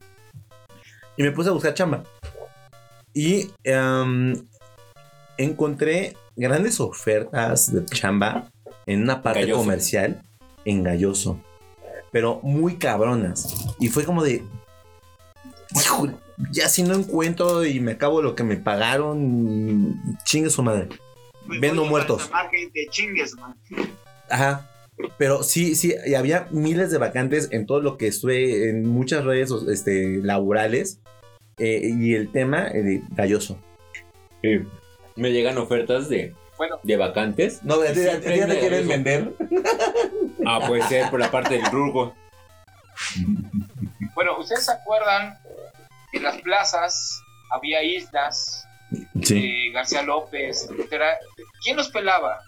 S3: Y me puse a buscar chamba. Y em, encontré grandes ofertas de chamba en una parte
S1: Galloso.
S3: comercial en Galloso. Pero muy cabronas. Y fue como de. Hijo, ya si no encuentro y me acabo lo que me pagaron, chingue su madre. Vendo muertos.
S2: chingues, man.
S3: Ajá. Pero sí, sí, y había miles de vacantes en todo lo que estuve en muchas redes este, laborales. eh, y el tema eh, de galloso.
S1: Sí. Me llegan ofertas de,
S7: Bueno.
S1: de vacantes.
S3: No, ya,
S1: siempre
S3: ya
S1: me
S3: te quieren vender. <laughs>
S1: Ah, puede ser por la parte del rugo.
S7: Bueno, ¿ustedes se acuerdan que en las plazas había islas,
S3: Sí.
S7: eh, García López, etcétera? ¿Quién los pelaba?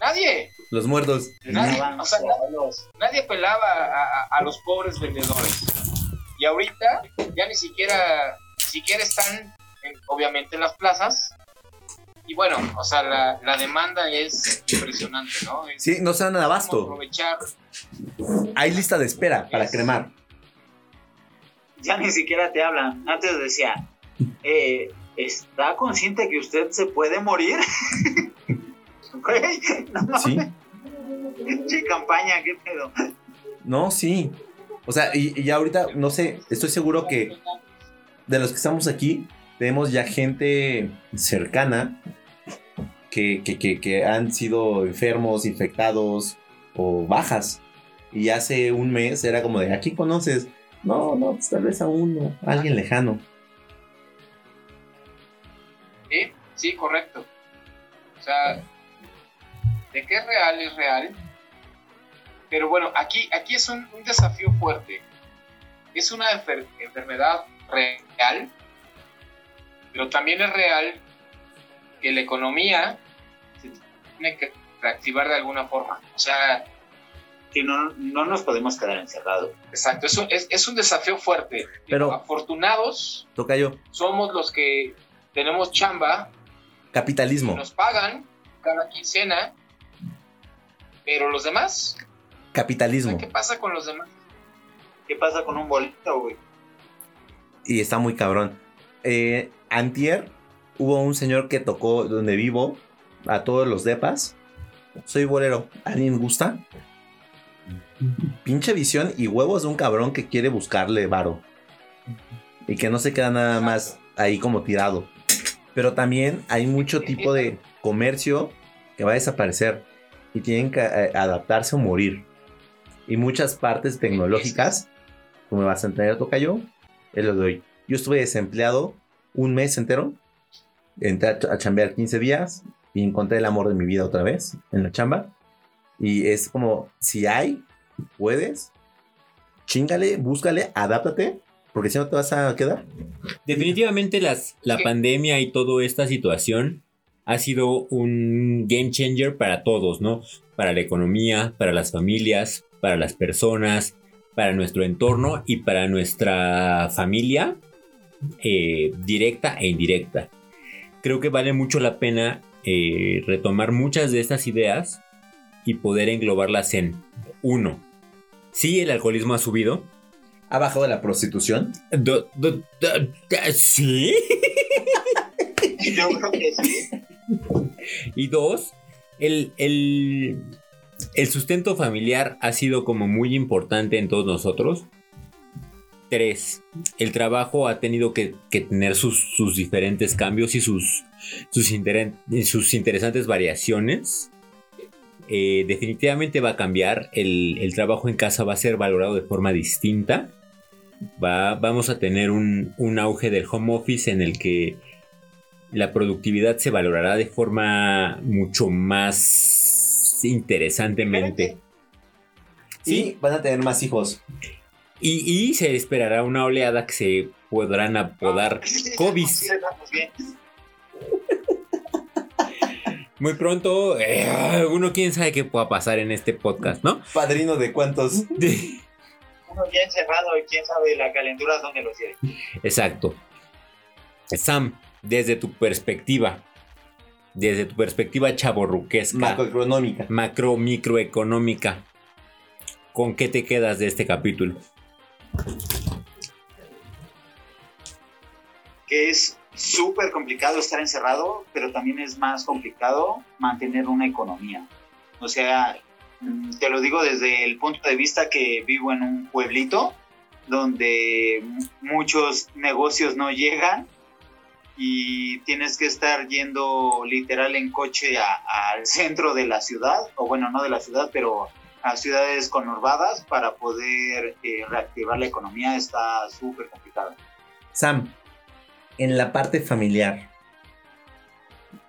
S7: Nadie.
S3: Los muertos.
S7: Nadie,
S2: Estaban
S7: o sea,
S2: solos.
S7: nadie pelaba a, los pobres vendedores. Y ahorita ya ni siquiera, ni siquiera están, en- obviamente, en las plazas. Y bueno, o sea, la, la demanda es impresionante, ¿no? Es
S3: Sí, no se dan abasto.
S7: aprovechar.
S3: Hay lista de espera para
S7: Es-
S3: cremar.
S2: Ya ni siquiera te hablan. Antes decía, eh, ¿está consciente que usted se puede morir? <laughs> Güey, no <laughs> mames,
S3: Sí.
S2: pinche campaña, qué pedo.
S3: No, sí. O sea, y, y ya ahorita, no sé, estoy seguro que de los que estamos aquí, tenemos ya gente cercana que, que, que, que han sido enfermos, infectados o bajas. Y hace un mes era como de, ¿a quién conoces? No, no, pues tal vez a uno, a alguien lejano.
S7: Sí, sí, correcto. O sea, de que es real, es real. Pero bueno, aquí, aquí es un, un desafío fuerte. Es una enfer- enfermedad real, pero también es real que la economía se tiene que reactivar de alguna forma. O sea,
S2: Que no, no nos podemos quedar encerrados.
S7: exacto, es un, es, es un desafío fuerte.
S3: Pero-
S7: afortunados
S3: Toca yo,
S7: somos los que tenemos chamba
S3: capitalismo.
S7: nos pagan cada quincena, pero los demás,
S3: Capitalismo.
S7: ¿qué pasa con los demás?
S2: ¿Qué pasa con un bolito, güey?
S3: Y está muy cabrón. Eh, antier hubo un señor que tocó donde vivo a todos los depas. Soy bolero. ¿Alguien gusta? Pinche visión y huevos de un cabrón que quiere buscarle varo. Y que no se queda nada más ahí como tirado. Pero también hay mucho tipo de comercio que va a desaparecer. Y tienen que eh, adaptarse o morir. Y muchas partes tecnológicas, como me vas a entender, toca yo, es lo de hoy. Yo estuve desempleado un mes entero. Entré a, ch- a chambear 15 días y encontré el amor de mi vida otra vez en la chamba. Y es como, si hay, puedes, chingale, búscale, adáptate, porque si no te vas a quedar.
S1: Definitivamente las, la pandemia y toda esta situación ha sido un game changer para todos, ¿no? Para la economía, para las familias, para las personas, para nuestro entorno y para nuestra familia eh, directa e indirecta. Creo que vale mucho la pena eh, retomar muchas de estas ideas y poder englobarlas en uno. Sí, el alcoholismo ha subido.
S3: Ha bajado la prostitución.
S1: Do- do- do- do- sí. <laughs>
S2: Yo creo que sí.
S1: Y dos, el, el, el sustento familiar ha sido como muy importante en todos nosotros. Tres, el trabajo ha tenido que, que tener sus, sus diferentes cambios y sus, sus, sus interesantes variaciones. Eh, definitivamente va a cambiar. El, el trabajo en casa va a ser valorado de forma distinta. Va, vamos a tener un, un auge del home office en el que la productividad se valorará de forma mucho más interesantemente.
S3: Y van a tener más hijos.
S1: Y, y se esperará una oleada que se podrán apodar COVID.
S2: Sí.
S1: Muy pronto, eh, uno quién sabe qué pueda pasar en este podcast, ¿no?
S3: Padrino de cuántos.
S2: Uno ya encerrado y quién sabe la calentura dónde lo tiene.
S1: Exacto. Sam, desde tu perspectiva, desde tu perspectiva chaborruquesca,
S3: Macroeconómica.
S1: macro, microeconómica, ¿con qué te quedas de este capítulo?
S2: que es súper complicado estar encerrado, pero también es más complicado mantener una economía. O sea, mm, te lo digo desde el punto de vista que vivo en un pueblito donde muchos negocios no llegan y tienes que estar yendo literal en coche al centro de la ciudad, o bueno, no de la ciudad, pero a ciudades conurbadas para poder eh, reactivar la economía está súper complicado.
S3: Sam, en la parte familiar,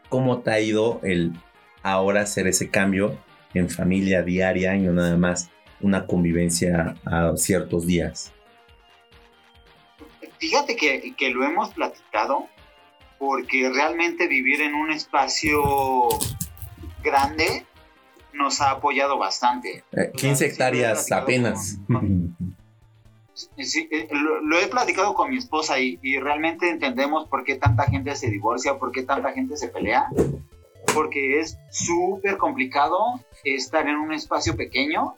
S3: ¿cómo te ha ido el ahora hacer ese cambio en familia diaria y no nada más una convivencia a ciertos días?
S2: Fíjate que, que lo hemos platicado porque realmente vivir en un espacio grande nos ha apoyado bastante.
S3: Eh, 15 hectáreas apenas. <laughs>
S2: Sí, eh, lo, lo he platicado con mi esposa y, y realmente entendemos por qué tanta gente se divorcia, por qué tanta gente se pelea, porque es súper complicado estar en un espacio pequeño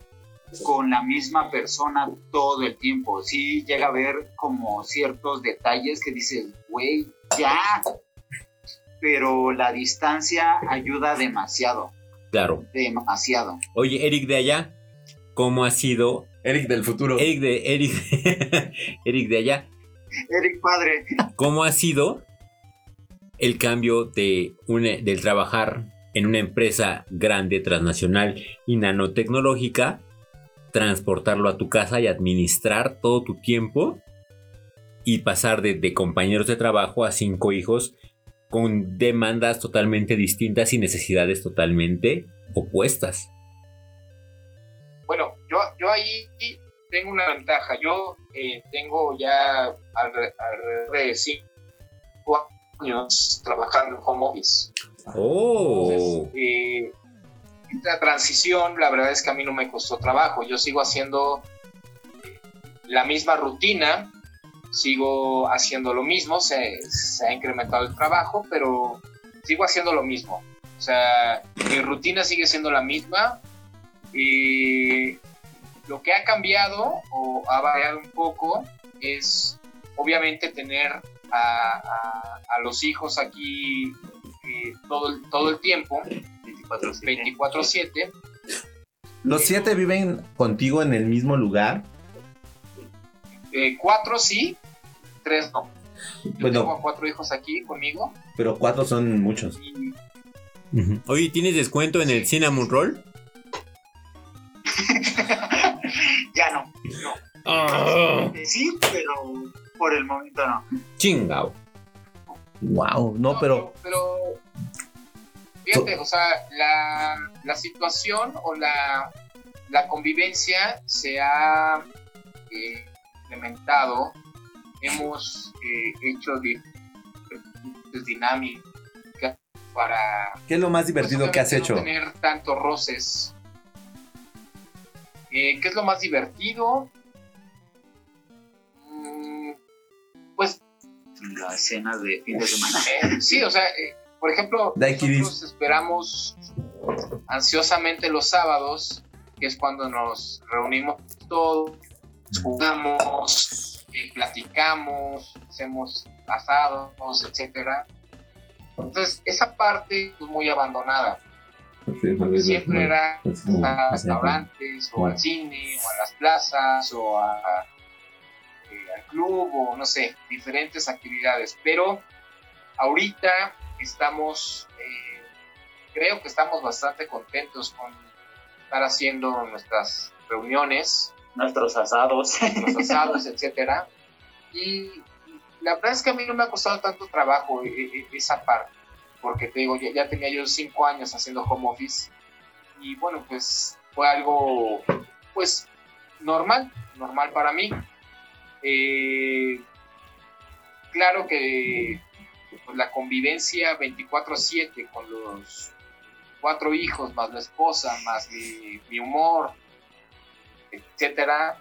S2: con la misma persona todo el tiempo. Sí llega a haber como ciertos detalles que dices, güey, ya. Pero la distancia ayuda demasiado,
S1: Claro.
S2: demasiado.
S1: Oye, Eric de allá, ¿cómo ha sido?
S3: Eric del futuro.
S1: Eric de, Eric, <laughs> Eric de allá,
S2: Eric, padre,
S1: ¿cómo ha sido el cambio de una- del trabajar en una empresa grande, transnacional y nanotecnológica, transportarlo a tu casa y administrar todo tu tiempo y pasar de, de compañeros de trabajo a cinco hijos con demandas totalmente distintas y necesidades totalmente opuestas?
S7: Bueno, yo, yo ahí tengo una ventaja. Yo eh, tengo ya alre- alrededor de cinco años trabajando en home office.
S1: Oh,
S7: Entonces, eh, esta transición, la verdad es que a mí no me costó trabajo. Yo sigo haciendo eh, la misma rutina, sigo haciendo lo mismo, se, se ha incrementado el trabajo, pero sigo haciendo lo mismo. O sea, mi rutina sigue siendo la misma. Y lo que ha cambiado o ha variado un poco es obviamente tener a, a- a los hijos aquí eh, todo, el- todo el tiempo,
S2: 24/7.
S7: 24/7.
S3: ¿Los siete viven contigo en el mismo lugar?
S7: Eh, cuatro sí, tres no. Yo
S3: Bueno.
S7: tengo a cuatro hijos aquí conmigo.
S3: Pero cuatro son muchos.
S7: Y.
S1: Oye, ¿tienes descuento en el Cinnamon Roll? <laughs>
S2: Ya no.
S1: Ah,
S2: Eh, Sí, pero por el momento no.
S1: chingao.
S3: Wow, no, pero
S7: pero fíjate, o sea, la, la situación o la, la convivencia se ha eh, implementado. Hemos eh, hecho diferentes dinámicas para
S3: ¿qué es lo más divertido que has hecho?
S7: No tener tantos roces. Eh, ¿Qué es lo más divertido? Mm, pues
S2: Las cenas de fin de semana. <laughs>
S7: eh, sí, o sea, eh, por ejemplo, nosotros esperamos ansiosamente los sábados, que es cuando nos reunimos todos, jugamos, eh, platicamos, hacemos asados, etcétera. Entonces, esa parte es muy abandonada. Porque siempre era a restaurantes o al cine o a las plazas o a, eh, al club o no sé, diferentes actividades. Pero ahorita estamos, eh, creo que estamos bastante contentos con estar haciendo nuestras reuniones,
S2: Nuestros asados. <laughs>
S7: nuestros asados, etcétera. Y la verdad es que a mí no me ha costado tanto trabajo eh, eh, esa parte, porque te digo, ya, tenía yo cinco años haciendo home office y bueno, pues fue algo, pues, normal, normal para mí. Eh, claro que pues, la convivencia 24/7 con los cuatro hijos, más la esposa, más mi humor, etcétera,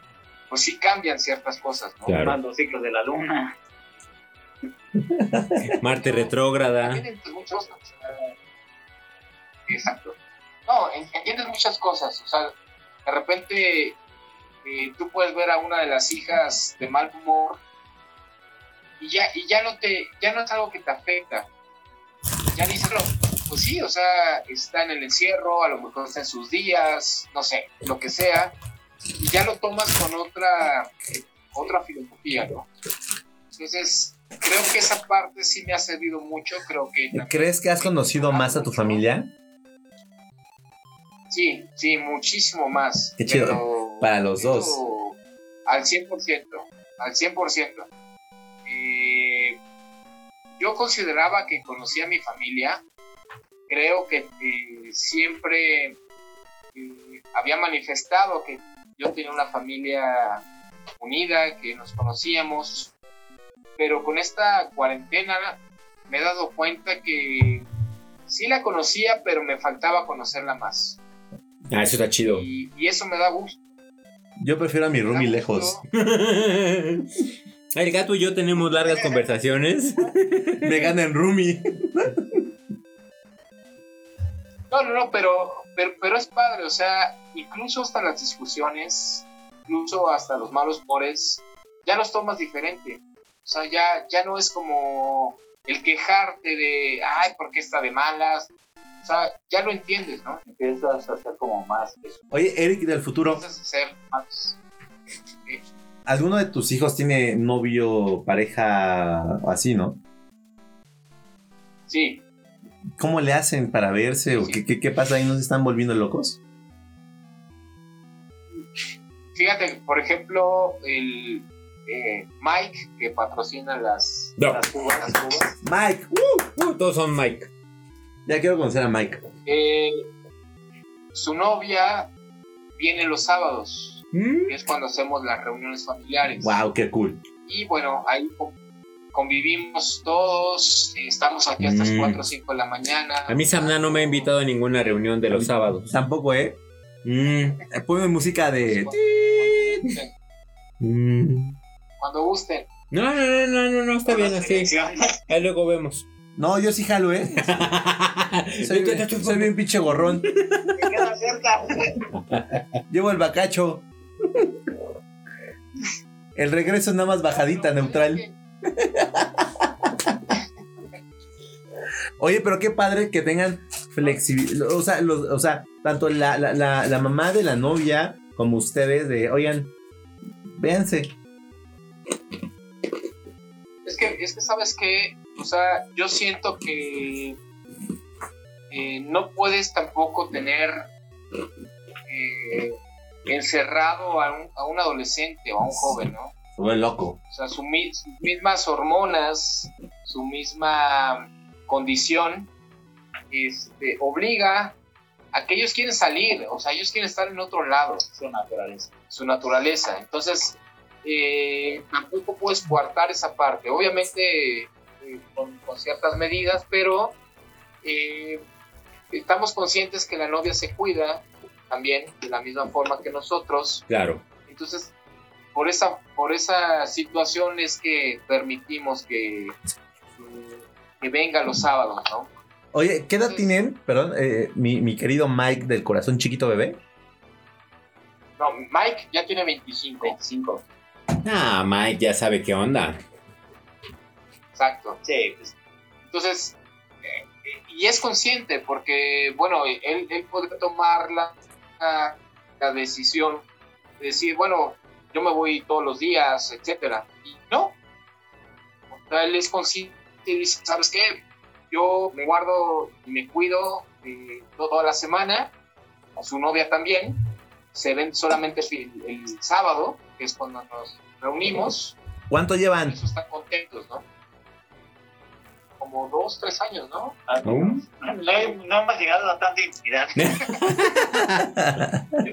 S7: pues sí cambian ciertas cosas, ¿no?
S1: Claro.
S2: Los ciclos de la luna. <laughs>
S1: Marte retrógrada.
S7: Sea, Exacto. No, en- entiendes muchas cosas. O sea, de repente eh, tú puedes ver a una de las hijas de mal humor y ya, y ya no te, ya no es algo que te afecta. Ya dices, "No, pues sí, o sea, está en el encierro, a lo mejor está en sus días, no sé, lo que sea, y ya lo tomas con otra, otra filosofía, ¿no? Entonces, creo que esa parte sí me ha servido mucho, creo que...
S3: ¿Crees que has conocido más a tu familia?
S7: Sí, sí, muchísimo más.
S3: Qué chido.
S7: pero
S3: Para los dos.
S7: Al 100%, al 100%. Eh, yo consideraba que conocía a mi familia. Creo que eh, siempre eh, había manifestado que yo tenía una familia unida, que nos conocíamos. Pero con esta cuarentena me he dado cuenta que sí la conocía, pero me faltaba conocerla más.
S1: Ah, eso está chido.
S7: Y, y eso me da gusto.
S3: Yo prefiero a mi roomie lejos. <laughs>
S1: El gato y yo tenemos largas conversaciones.
S3: Me gana en roomie.
S7: No, no, no, pero, pero, pero es padre, o sea, incluso hasta las discusiones, incluso hasta los malos humores, ya los tomas diferente. O sea, ya, ya no es como el quejarte de, ay, ¿por qué está de malas? O sea, ya lo entiendes, ¿no?
S2: Empiezas a hacer como más eso.
S3: Oye, Eric del futuro,
S7: Empiezas a ser más...
S3: ¿alguno de tus hijos tiene novio, pareja así, no?
S7: Sí,
S3: ¿Cómo le hacen para verse o qué, qué, qué pasa ahí? ¿No se están volviendo locos?
S7: fíjate, por ejemplo, el eh, Mike, que patrocina las,
S1: No.
S7: las cubas, las cubas,
S3: Mike,
S1: Uh, todos son Mike.
S3: ya quiero conocer a Mike.
S7: eh, su novia viene los sábados.
S1: Mm.
S7: que es cuando hacemos las reuniones familiares.
S3: Wow, qué cool.
S7: Y bueno, ahí convivimos todos, eh, estamos aquí hasta las
S1: Mm.
S7: 4 o 5 de la mañana.
S1: A mí Samna no me ha invitado a ninguna reunión de los sábados.
S3: Tampoco, ¿eh?
S1: Mm.
S3: Eh, Ponme música de...
S7: Cuando gusten,
S1: Mm.
S7: Cuando gusten.
S1: No, no, no, no, no, no, está bien así. <laughs> Ahí luego vemos.
S3: No, yo sí jalo, ¿eh? <laughs> Soy, soy bien pinche gorrón. <laughs>
S2: Me queda cerca.
S3: Llevo el bacacho. El regreso es nada más bajadita, neutral. Oye, pero qué padre que tengan flexibilidad. O sea, los- o sea tanto la, la- la- la mamá de la novia como ustedes de, oigan, véanse.
S7: Es que, es que sabes que, o sea, yo siento que eh, no puedes tampoco tener eh, encerrado a un, a un adolescente o a un joven, ¿no?
S3: Se vuelve loco.
S7: O sea, su mi- sus mismas hormonas, su misma condición, este, obliga a que ellos quieren salir, o sea, ellos quieren estar en otro lado,
S2: Su naturaleza.
S7: su naturaleza. Entonces, eh, tampoco puedes coartar esa parte, obviamente eh, con, con ciertas medidas, pero eh, estamos conscientes que la novia se cuida también de la misma forma que nosotros.
S1: Claro.
S7: Entonces, por esa, por esa situación es que permitimos que, que venga los sábados, ¿no?
S3: Oye, ¿qué edad tienen, perdón, eh, mi, mi querido Mike del corazón chiquito bebé?
S7: No, Mike ya tiene 25.
S2: 25.
S1: Ah, Mike ya sabe qué onda.
S7: Exacto.
S2: Sí, pues
S7: Entonces, eh, y es consciente porque, bueno, él, él puede tomar la, la, la decisión de decir, bueno, yo me voy todos los días, etcétera. Y no. O sea, él es consciente y dice, ¿sabes qué? Yo me guardo y me cuido eh, toda la semana, su novia también. Se ven solamente el, el sábado, que es cuando nos reunimos.
S3: ¿Cuánto llevan?
S7: eso están contentos, ¿no? Como dos, tres años, ¿no?
S1: ¿Aún?
S2: no, no hemos llegado a tanta intimidad. <laughs> <laughs>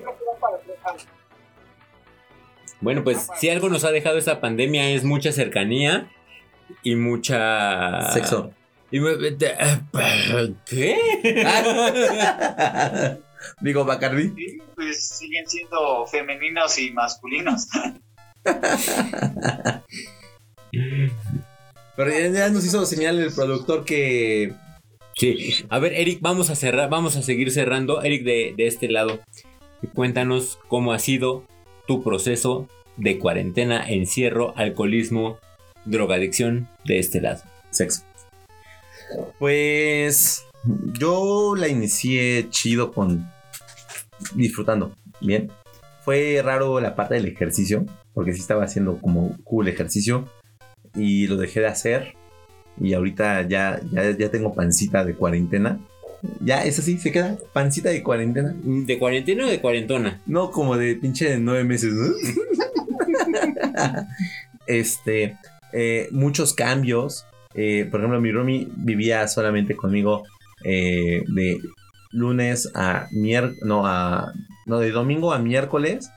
S1: Bueno, pues si algo nos ha dejado esta pandemia es mucha cercanía y mucha...
S3: Sexo.
S1: Y mu- ¿Qué? <laughs>
S3: Digo, Bacardi.
S2: Sí, pues siguen siendo femeninos y masculinos. <laughs>
S3: Pero ya, ya nos hizo señal el productor que
S1: Sí. A ver, Eric, vamos a cerrar, vamos a seguir cerrando. Eric, de, de este lado, cuéntanos cómo ha sido tu proceso de cuarentena, encierro, alcoholismo, drogadicción de este lado.
S3: Sexo. Pues yo la inicié chido con disfrutando, bien. Fue raro la parte del ejercicio, porque sí estaba haciendo como cool ejercicio y lo dejé de hacer y ahorita ya, ya, ya tengo pancita de cuarentena. Ya, eso sí, se queda pancita de cuarentena.
S1: ¿De cuarentena o de cuarentona?
S3: No, como de pinche de nueve meses. ¿no? <laughs> este, eh, muchos cambios. Eh, por ejemplo, mi roomie vivía solamente conmigo eh, de lunes a miércoles, no, a, no, de domingo a miércoles.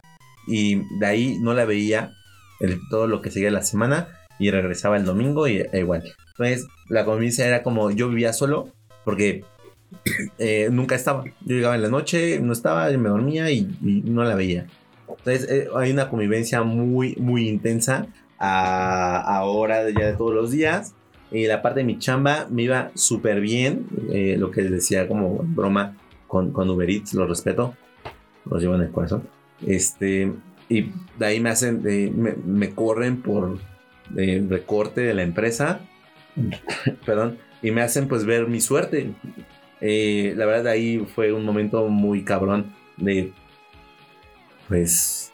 S3: Y de ahí no la veía el- todo lo que seguía la semana. Y regresaba el domingo y e igual. Entonces, la convivencia era como yo vivía solo. Porque eh, nunca estaba. Yo llegaba en la noche, no estaba, yo me dormía y, y no la veía. Entonces eh, hay una convivencia muy, muy intensa a, ahora ya de todos los días. Y la parte de mi chamba me iba súper bien. eh, lo que les decía como broma con, con Uber Eats, lo respeto. Los llevo en el corazón. Este, y de ahí me hacen, me, me corren por eh, recorte de la empresa. <laughs> Perdón. Y me hacen pues ver mi suerte. Eh, la verdad ahí fue un momento muy cabrón de pues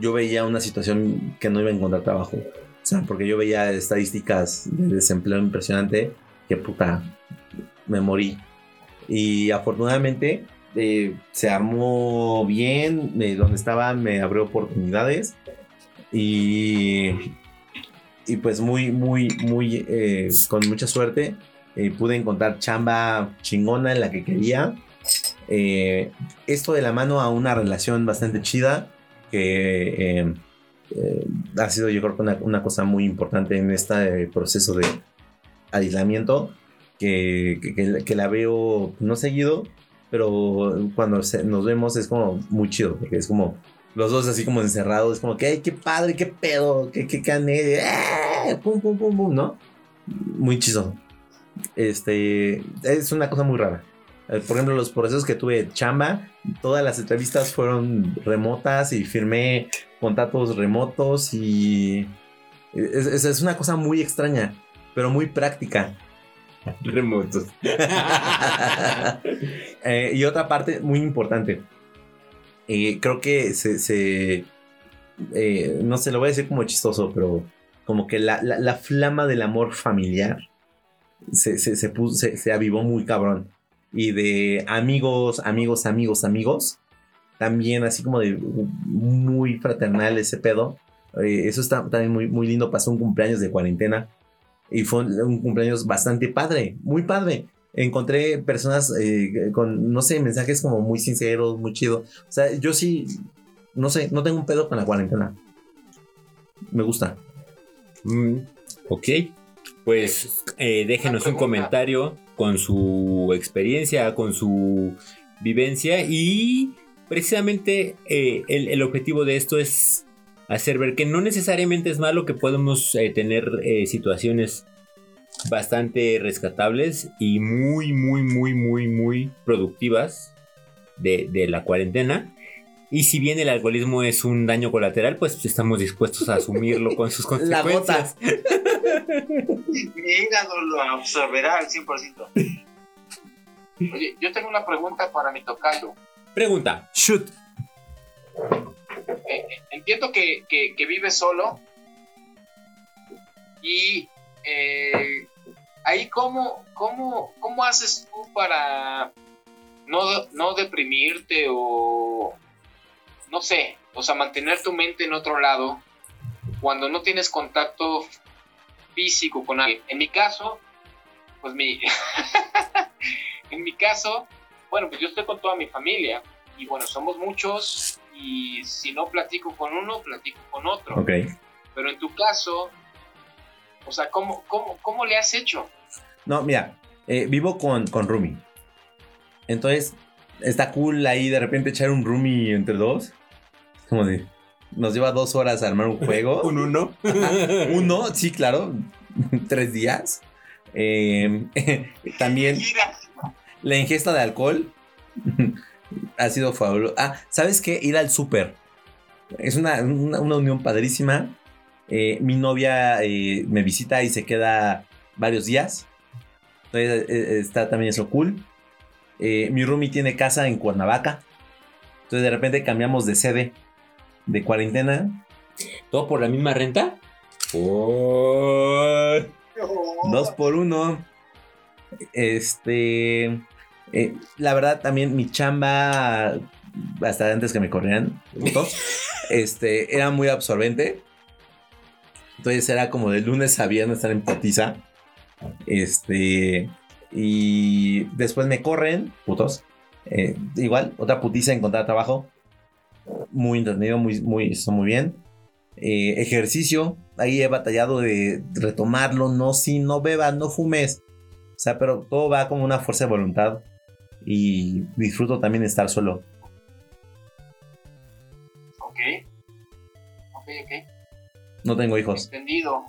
S3: yo veía una situación que no iba a encontrar trabajo. O sea, porque yo veía estadísticas de desempleo impresionante que puta, me morí. Y afortunadamente eh, se armó bien, donde estaba me abrió oportunidades y, y pues muy, muy, muy, eh, con mucha suerte eh, pude encontrar chamba chingona en la que quería. Eh, esto de la mano a una relación bastante chida que eh, eh, ha sido yo creo que una, una cosa muy importante en este proceso de aislamiento que, que- que la- veo no seguido pero cuando se- nos vemos es como muy chido porque es como los dos así como encerrados es como que ay qué padre qué pedo qué qué cané ¡Ah! pum pum pum pum no muy chido este es una cosa muy rara eh, Por ejemplo, los procesos que tuve de chamba, todas las entrevistas fueron remotas y firmé contratos remotos y es, es- es una cosa muy extraña, pero muy práctica.
S1: Remotos. <laughs>
S3: Eh, y otra parte muy importante, eh, creo que se, se- eh, no sé, lo voy a decir como chistoso, pero como que la, la- la flama del amor familiar se, se, se puso- se- se avivó muy cabrón. Y de amigos, amigos, amigos, amigos, también así como de muy fraternal ese pedo. Eh, eso está también muy, muy lindo. Pasó un cumpleaños de cuarentena y fue un, cumpleaños bastante padre, muy padre. Encontré personas eh, con, no sé, mensajes como muy sinceros, muy chido. O sea, yo sí, no sé, no tengo un pedo con la cuarentena. Me gusta.
S1: Mm, ok. Pues eh, déjenos un comentario con su experiencia, con su vivencia y precisamente eh, el, el objetivo de esto es hacer ver que no necesariamente es malo que podemos eh, tener situaciones bastante rescatables y muy, muy, muy, muy, muy productivas de, de la cuarentena. Y si bien el alcoholismo es un daño colateral, pues estamos dispuestos a asumirlo con sus
S3: La
S1: consecuencias.
S2: Mi hígado lo absorberá al 100%.
S7: Oye, yo tengo una pregunta para mi tocayo.
S1: Pregunta.
S3: Shoot.
S7: Eh, entiendo que, que, que vives solo y eh, ahí cómo, cómo, cómo haces tú para no, no deprimirte o no sé, o sea, mantener tu mente en otro lado cuando no tienes contacto físico con alguien. En mi caso, pues mi, <laughs> en mi caso, bueno, pues yo estoy con toda mi familia y bueno, somos muchos y si no platico con uno, platico con otro.
S3: Ok.
S7: Pero en tu caso, o sea, ¿cómo, cómo, cómo le has hecho?
S3: No, mira, eh, vivo con, con Rumi. Entonces, está cool ahí de repente echar un Rumi entre dos. Como de. Nos lleva dos horas armar un <laughs> juego.
S1: Un uno.
S3: Uno, sí, claro. <laughs> Tres días. Eh, <laughs> también la ingesta de alcohol ha sido fabuloso. Ah, ¿sabes qué? Ir al súper. Es una, una- una unión padrísima. Eh, mi novia eh, me visita y se queda varios días. Entonces eh, está también eso cool. Mi roomie tiene casa en Cuernavaca. Entonces de repente cambiamos de sede de cuarentena.
S1: ¿Todo por la misma renta? Por...
S3: Dos por uno. Este. eh, la verdad, también mi chamba. Hasta antes que me corrieran. putos, <laughs> este. Era muy absorbente. Entonces era como de lunes a viernes estar en potiza. Este. Y después me corren. Putos. Eh, igual, otra putiza encontrar trabajo. Muy entretenido, muy, muy, está muy bien. Eh, ejercicio, ahí he batallado de retomarlo, no, si no bebas, no fumes. O sea, pero todo va como una fuerza de voluntad. Y disfruto también estar solo.
S2: Ok. Ok, ok.
S3: No tengo hijos.
S2: Entendido.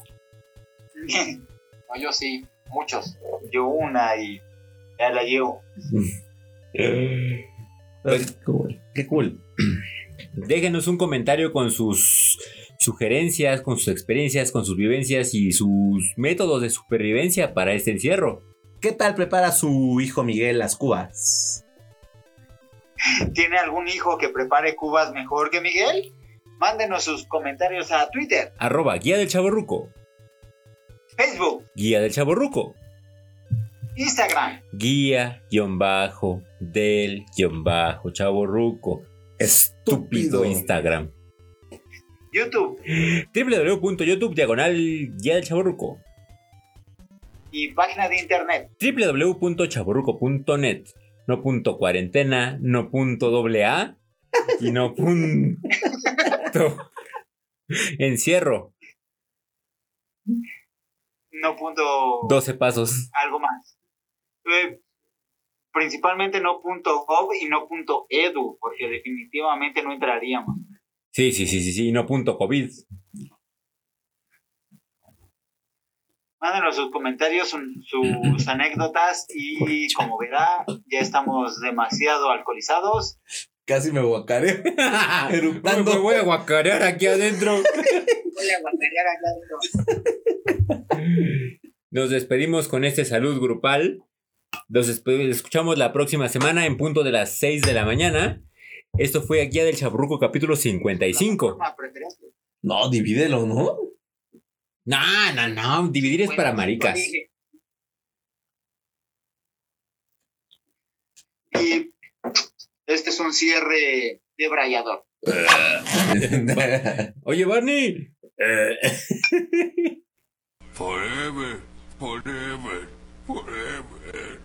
S7: No, yo sí, muchos.
S2: Yo una y ya la llevo. <laughs>
S3: Qué cool. Qué cool.
S1: Déjenos un comentario con sus sugerencias, con sus experiencias, con sus vivencias y sus métodos de supervivencia para este encierro.
S3: ¿Qué tal prepara su hijo Miguel las cubas?
S2: ¿Tiene algún hijo que prepare cubas mejor que Miguel? Mándenos sus comentarios a Twitter,
S1: Arroba Guía del Chaborruco.
S2: Facebook,
S1: Guía del Chaborruco.
S2: Instagram.
S1: Guía, Estúpido Instagram.
S2: YouTube
S1: www.youtube diagonal guía del chaborruco.
S2: y página de internet.
S1: www.chaborruco.net. No punto cuarentena, no punto doble A y no punto <laughs> encierro.
S2: No punto
S1: 12 pasos.
S2: algo más. Eh, principalmente no punto gov y no punto edu, porque definitivamente no entraríamos.
S1: Sí, sí, sí, sí, sí, no punto COVID.
S2: Mándenos sus comentarios, sus <clears throat> anécdotas y como verá, ya estamos demasiado alcoholizados.
S3: Casi me guacaré. <laughs> <laughs>
S1: Me voy a guacarear aquí adentro. <laughs>
S2: Voy a guacarear acá adentro.
S1: Nos despedimos con este salud grupal. Nos despe- escuchamos la próxima semana en punto de las 6 de la mañana. Esto fue Guía del Chaburruco capítulo 55.
S2: Forma preferente.
S3: No, divídelo, ¿no?
S1: No, no, no. Dividir es para maricas.
S2: Y este es un cierre debrayador. <laughs>
S1: Oye, Barney.
S4: Forever, forever, forever.